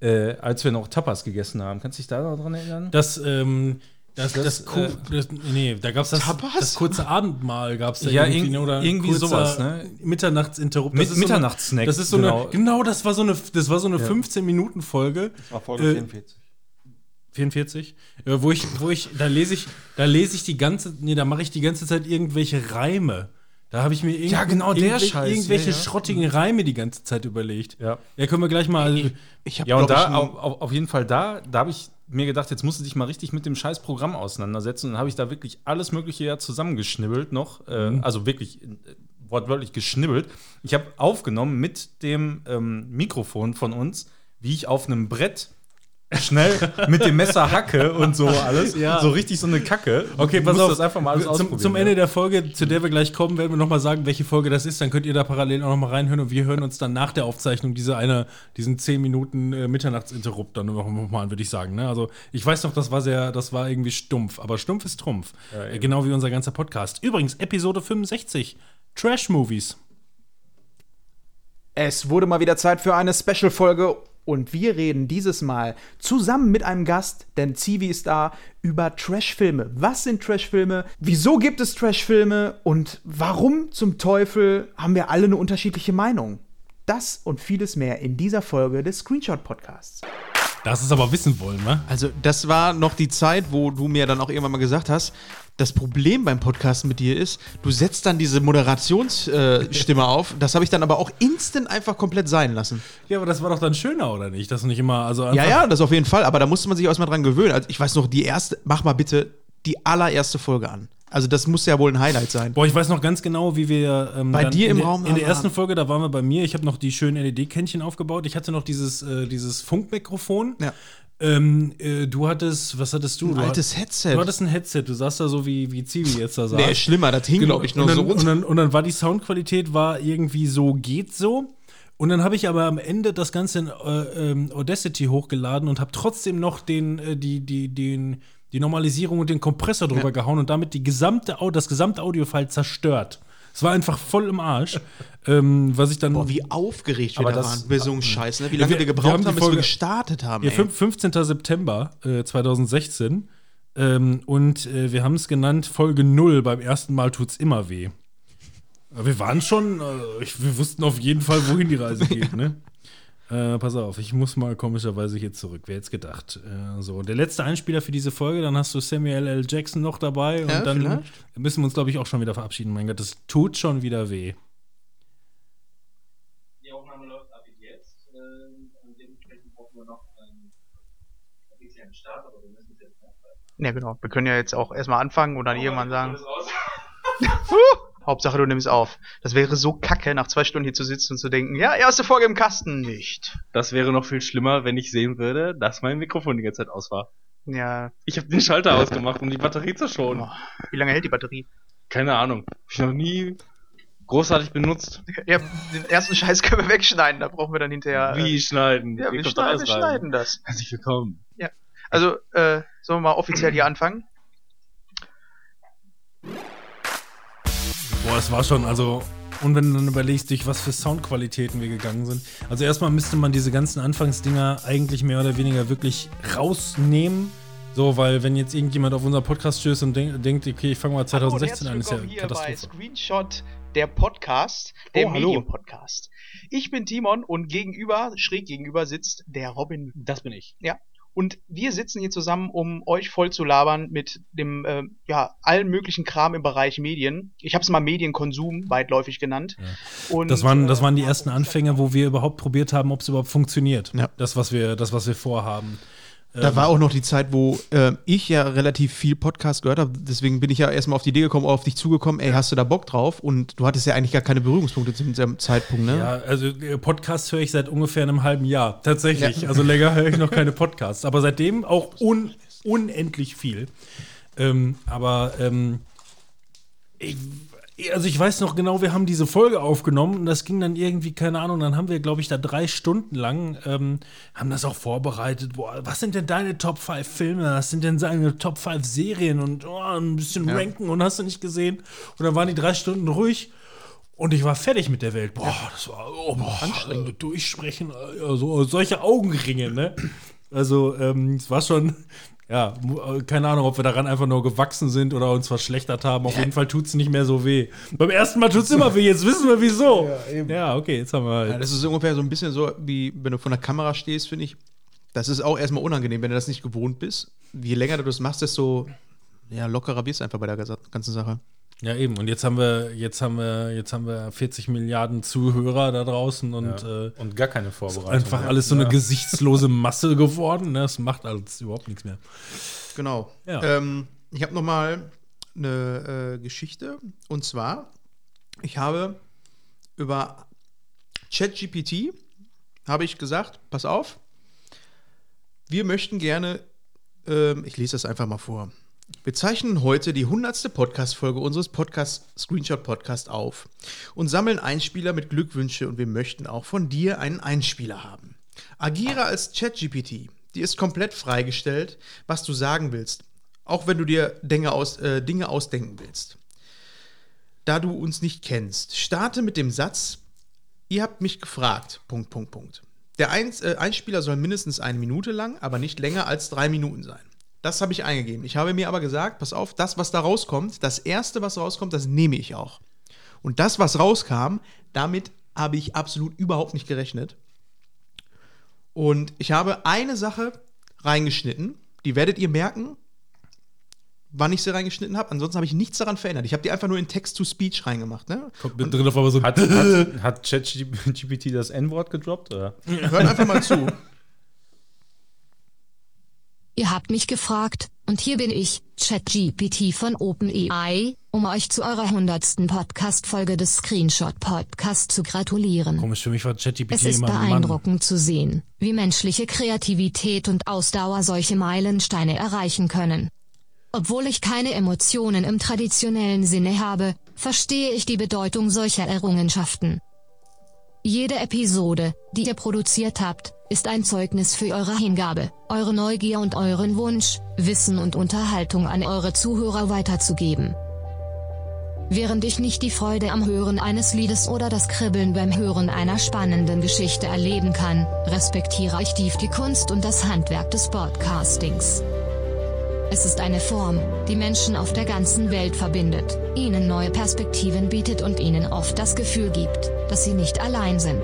äh, als wir noch Tapas gegessen haben, kannst du dich da noch dran erinnern? Das, ähm, das, das, Das, äh, das, nee, da gab es das, das kurze Abendmahl, gab es da Ja, irgendwie, irg- ne, oder irgendwie kurzer sowas, ne? Mitternachtsinterrupt. Mit- Das ist so eine- Mitternachtssnack, Das ist so genau. eine, genau, das war so eine, das war so eine Ja. 15-Minuten-Folge. Das war Folge Äh, 44. 44, äh, wo ich, wo ich, da lese ich, da lese ich die ganze, nee, da mache ich die ganze Zeit irgendwelche Reime. Da habe ich mir irgend, Ja, genau, der irgendwelche, Scheiß, irgendwelche ja, ja. schrottigen Reime die ganze Zeit überlegt. Ja. Ja, können wir gleich mal. Also, Ich habe Ja, und ich, da, auf- auf jeden Fall da, da habe ich mir gedacht, jetzt musst du dich mal richtig mit dem scheiß Programm auseinandersetzen. Und dann habe ich da wirklich alles Mögliche ja zusammengeschnibbelt noch. Äh, Also wirklich äh, wortwörtlich geschnibbelt. Ich habe aufgenommen mit dem ähm, Mikrofon von uns, wie ich auf einem Brett schnell mit dem Messer hacke und so alles. Ja. So richtig so eine Kacke. Okay, pass musst auf. das einfach mal alles zum, ausprobieren. zum ja. Ende der Folge, zu der wir gleich kommen, werden wir nochmal sagen, welche Folge das ist. Dann könnt ihr da parallel auch nochmal reinhören und wir hören uns dann nach der Aufzeichnung diese eine, diesen 10 Minuten äh, Mitternachtsinterrupt dann noch mal an, würde ich sagen. Ne? Also ich weiß noch, das war sehr, das war irgendwie stumpf, aber stumpf ist Trumpf. äh, genau wie unser ganzer Podcast. Übrigens, Episode 65, Trash-Movies. Es wurde mal wieder Zeit für eine Special-Folge und wir reden dieses Mal zusammen mit einem Gast, denn Zivi ist da, über Trashfilme. Was sind Trashfilme? Wieso gibt es Trashfilme? Und warum zum Teufel haben wir alle eine unterschiedliche Meinung? Das und vieles mehr in dieser Folge des Screenshot-Podcasts. Das ist aber wissen wollen, ne? Also, das war noch die Zeit, wo du mir dann auch irgendwann mal gesagt hast, das Problem beim Podcast mit dir ist, du setzt dann diese Moderationsstimme äh, auf. Das habe ich dann aber auch instant einfach komplett sein lassen. Ja, aber das war doch dann schöner, oder nicht? Das nicht immer, also Ja, ja, das auf jeden Fall. Aber da musste man sich erstmal dran gewöhnen. Also, ich weiß noch, die erste, mach mal bitte die allererste Folge an. Also, das muss ja wohl ein Highlight sein. Boah, ich weiß noch ganz genau, wie wir ähm, Bei dir in im der, Raum In der waren- ersten Folge, da waren wir bei mir. Ich habe noch die schönen LED-Kännchen aufgebaut. Ich hatte noch dieses, äh, dieses Funkmikrofon. Ja. Ähm, äh, du hattest, was hattest du? Ein du altes hat- Headset. Du hattest ein Headset. Du saßt da so wie, wie Zivi jetzt da saß. Nee, schlimmer, das hing, Genau. glaube ich, noch und dann, so und, runter. dann, und dann war die Soundqualität war irgendwie so, geht so. Und dann habe ich aber am Ende das Ganze in äh, ähm, Audacity hochgeladen und habe trotzdem noch den, äh, die, die, den, die Normalisierung und den Kompressor drüber gehauen und damit die gesamte, das gesamte Audiofile zerstört. Es war einfach voll im Arsch. ähm, was ich dann. Boah, wie aufgeregt wir Aber da das- waren bei so einem Scheiß, ne? Wie lange wir- wir, wir gebraucht haben haben, die bis wir gestartet haben. Ja, ey. fünf- 15. September äh, 2016. Ähm, und äh, wir haben es genannt Folge 0. Beim ersten Mal tut's immer weh. Aber wir waren schon, äh, ich, wir wussten auf jeden Fall, wohin die Reise geht, ne? Äh, pass auf, ich muss mal komischerweise hier zurück. Wer hätte gedacht? Äh, so, der letzte Einspieler für diese Folge, dann hast du Samuel L. Jackson noch dabei und Ja, dann vielleicht. müssen wir uns, glaube ich, auch schon wieder verabschieden. Mein Gott, das tut schon wieder weh. Die Aufnahme läuft ab jetzt. ähm, und dementsprechend brauchen wir noch einen offiziellen Start, aber wir müssen es jetzt noch. Ja, genau. Wir können ja jetzt auch erstmal anfangen und dann irgendwann sagen. Hauptsache, du nimmst auf. Das wäre so kacke, nach zwei Stunden hier zu sitzen und zu denken, ja, erste Folge im Kasten nicht. Das wäre noch viel schlimmer, wenn ich sehen würde, dass mein Mikrofon die ganze Zeit aus war. Ja. Ich habe den Schalter ausgemacht, um die Batterie zu schonen. Wie lange hält die Batterie? Keine Ahnung. Hab ich noch nie großartig benutzt. Ja, den ersten Scheiß können wir wegschneiden, da brauchen wir dann hinterher. Wie äh, schneiden? Ja, Wie wir, schneiden, wir schneiden das. Herzlich willkommen. Ja. Also, äh, sollen wir mal offiziell hier anfangen? Das war schon, also. Und wenn du dann überlegst, durch was für Soundqualitäten wir gegangen sind. Also erstmal müsste man diese ganzen Anfangsdinger eigentlich mehr oder weniger wirklich rausnehmen. So, weil wenn jetzt irgendjemand auf unseren Podcast stößt und denk, denkt, okay, ich fange mal 2016 an, ist ja hier bei Katastrophe. Screenshot, der Podcast, der Oh. Medienpodcast. Ich bin Timon und gegenüber, schräg gegenüber sitzt der Robin. Das bin ich. Ja. Und wir sitzen hier zusammen, um euch voll zu labern mit dem, äh, ja, allen möglichen Kram im Bereich Medien. Ich habe es mal Medienkonsum weitläufig genannt. Und, Das waren, das äh, waren die ersten Anfänge, wo wir überhaupt probiert haben, ob es überhaupt funktioniert. Das, was wir, das, was wir vorhaben. Da Ähm, war auch noch die Zeit, wo äh, ich ja relativ viel Podcast gehört habe. Deswegen bin ich ja erstmal auf die Idee gekommen, auf dich zugekommen, ey, hast du da Bock drauf? Und du hattest ja eigentlich gar keine Berührungspunkte zu diesem Zeitpunkt, ne? Ja, also äh, Podcast höre ich seit ungefähr einem halben Jahr. Tatsächlich. Ja. Also länger höre ich noch keine Podcasts. Aber seitdem auch un unendlich viel. Ähm, aber ähm, ich, also ich weiß noch genau, wir haben diese Folge aufgenommen und das ging dann irgendwie, keine Ahnung, dann haben wir, glaube ich, da drei Stunden lang, ähm, haben das auch vorbereitet. Boah, was sind denn deine Top 5 Filme? Was sind denn seine Top 5 Serien? Und oh, ein bisschen Ja. ranken und hast du nicht gesehen? Und dann waren die drei Stunden ruhig. Und ich war fertig mit der Welt. Boah, das war oh, boah, äh, durchsprechen, also solche Augenringe, ne? Also, ähm, es war schon, ja, äh, keine Ahnung, ob wir daran einfach nur gewachsen sind oder uns verschlechtert haben. Auf jeden Fall tut es nicht mehr so weh. Beim ersten Mal tut es immer weh, jetzt wissen wir wieso. Ja, okay, jetzt haben wir halt. Ja, das ist ungefähr so ein bisschen so, wie wenn du vor der Kamera stehst, finde ich. Das ist auch erstmal unangenehm, wenn du das nicht gewohnt bist. Je länger du das machst, desto ja, lockerer wirst du einfach bei der ganzen Sache. Ja, eben. Und jetzt haben wir, jetzt haben wir, jetzt haben wir 40 Milliarden Zuhörer da draußen und, Ja. äh, Und gar keine Vorbereitung. Einfach alles so Ja. eine gesichtslose Masse geworden. Ne? Das macht alles überhaupt nichts mehr. Genau. Ja. Ähm, ich habe noch mal eine äh, Geschichte. Und zwar, ich habe über ChatGPT habe ich gesagt, pass auf, wir möchten gerne, ähm, ich lese das einfach mal vor. Wir zeichnen heute die 100. Podcast-Folge unseres Podcast Screenshot Podcast auf und sammeln Einspieler mit Glückwünsche und wir möchten auch von dir einen Einspieler haben. Agiere als ChatGPT. Die ist komplett freigestellt, was du sagen willst, auch wenn du dir Dinge, aus, äh, Dinge ausdenken willst. Da du uns nicht kennst, starte mit dem Satz, ihr habt mich gefragt, Punkt, Punkt, Punkt. Der äh, Einspieler soll mindestens eine Minute lang, aber nicht länger als drei Minuten sein. Das habe ich eingegeben. Ich habe mir aber gesagt, pass auf, das, was da rauskommt, das erste, was rauskommt, das nehme ich auch. Und das, was rauskam, damit habe ich absolut überhaupt nicht gerechnet. Und ich habe eine Sache reingeschnitten, die werdet ihr merken, wann ich sie reingeschnitten habe. Ansonsten habe ich nichts daran verändert. Ich habe die einfach nur in Text-to-Speech reingemacht. Ne? Kommt mit drin auf einmal so Hat, hat, hat ChatGPT das N-Wort gedroppt? Oder? Hört einfach mal zu. Ihr habt mich gefragt, und hier bin ich, ChatGPT von OpenAI, um euch zu eurer hundertsten Podcast-Folge des Screenshot Podcast zu gratulieren. Komisch, für mich war ChatGPT Es ist ein Mann. beeindruckend zu sehen, wie menschliche Kreativität und Ausdauer solche Meilensteine erreichen können. Obwohl ich keine Emotionen im traditionellen Sinne habe, verstehe ich die Bedeutung solcher Errungenschaften. Jede Episode, die ihr produziert habt, ist ein Zeugnis für eure Hingabe, eure Neugier und euren Wunsch, Wissen und Unterhaltung an eure Zuhörer weiterzugeben. Während ich nicht die Freude am Hören eines Liedes oder das Kribbeln beim Hören einer spannenden Geschichte erleben kann, respektiere ich tief die Kunst und das Handwerk des Podcastings. Es ist eine Form, die Menschen auf der ganzen Welt verbindet, ihnen neue Perspektiven bietet und ihnen oft das Gefühl gibt, dass sie nicht allein sind.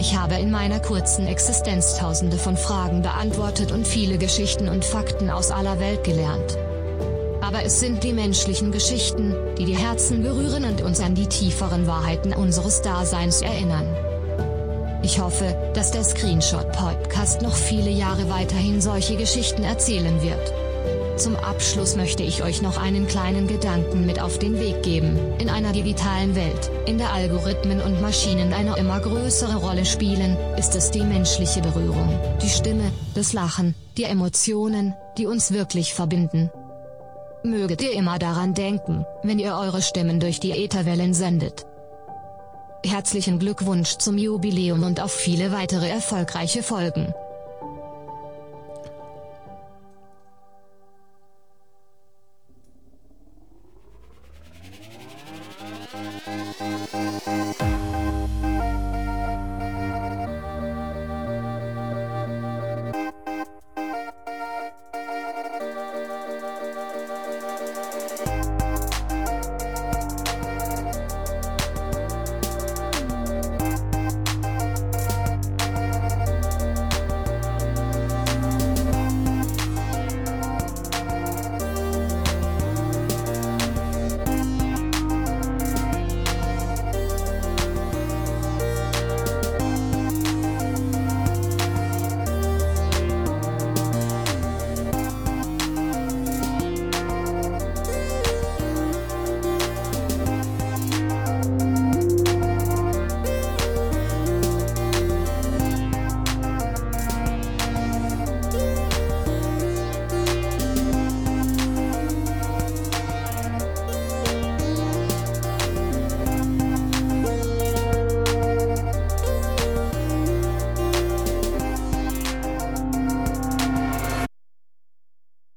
Ich habe in meiner kurzen Existenz tausende von Fragen beantwortet und viele Geschichten und Fakten aus aller Welt gelernt. Aber es sind die menschlichen Geschichten, die die Herzen berühren und uns an die tieferen Wahrheiten unseres Daseins erinnern. Ich hoffe, dass der Screenshot Podcast noch viele Jahre weiterhin solche Geschichten erzählen wird. Zum Abschluss möchte ich euch noch einen kleinen Gedanken mit auf den Weg geben. In einer digitalen Welt, in der Algorithmen und Maschinen eine immer größere Rolle spielen, ist es die menschliche Berührung, die Stimme, das Lachen, die Emotionen, die uns wirklich verbinden. Möget ihr immer daran denken, wenn ihr eure Stimmen durch die Ätherwellen sendet. Herzlichen Glückwunsch zum Jubiläum und auf viele weitere erfolgreiche Folgen.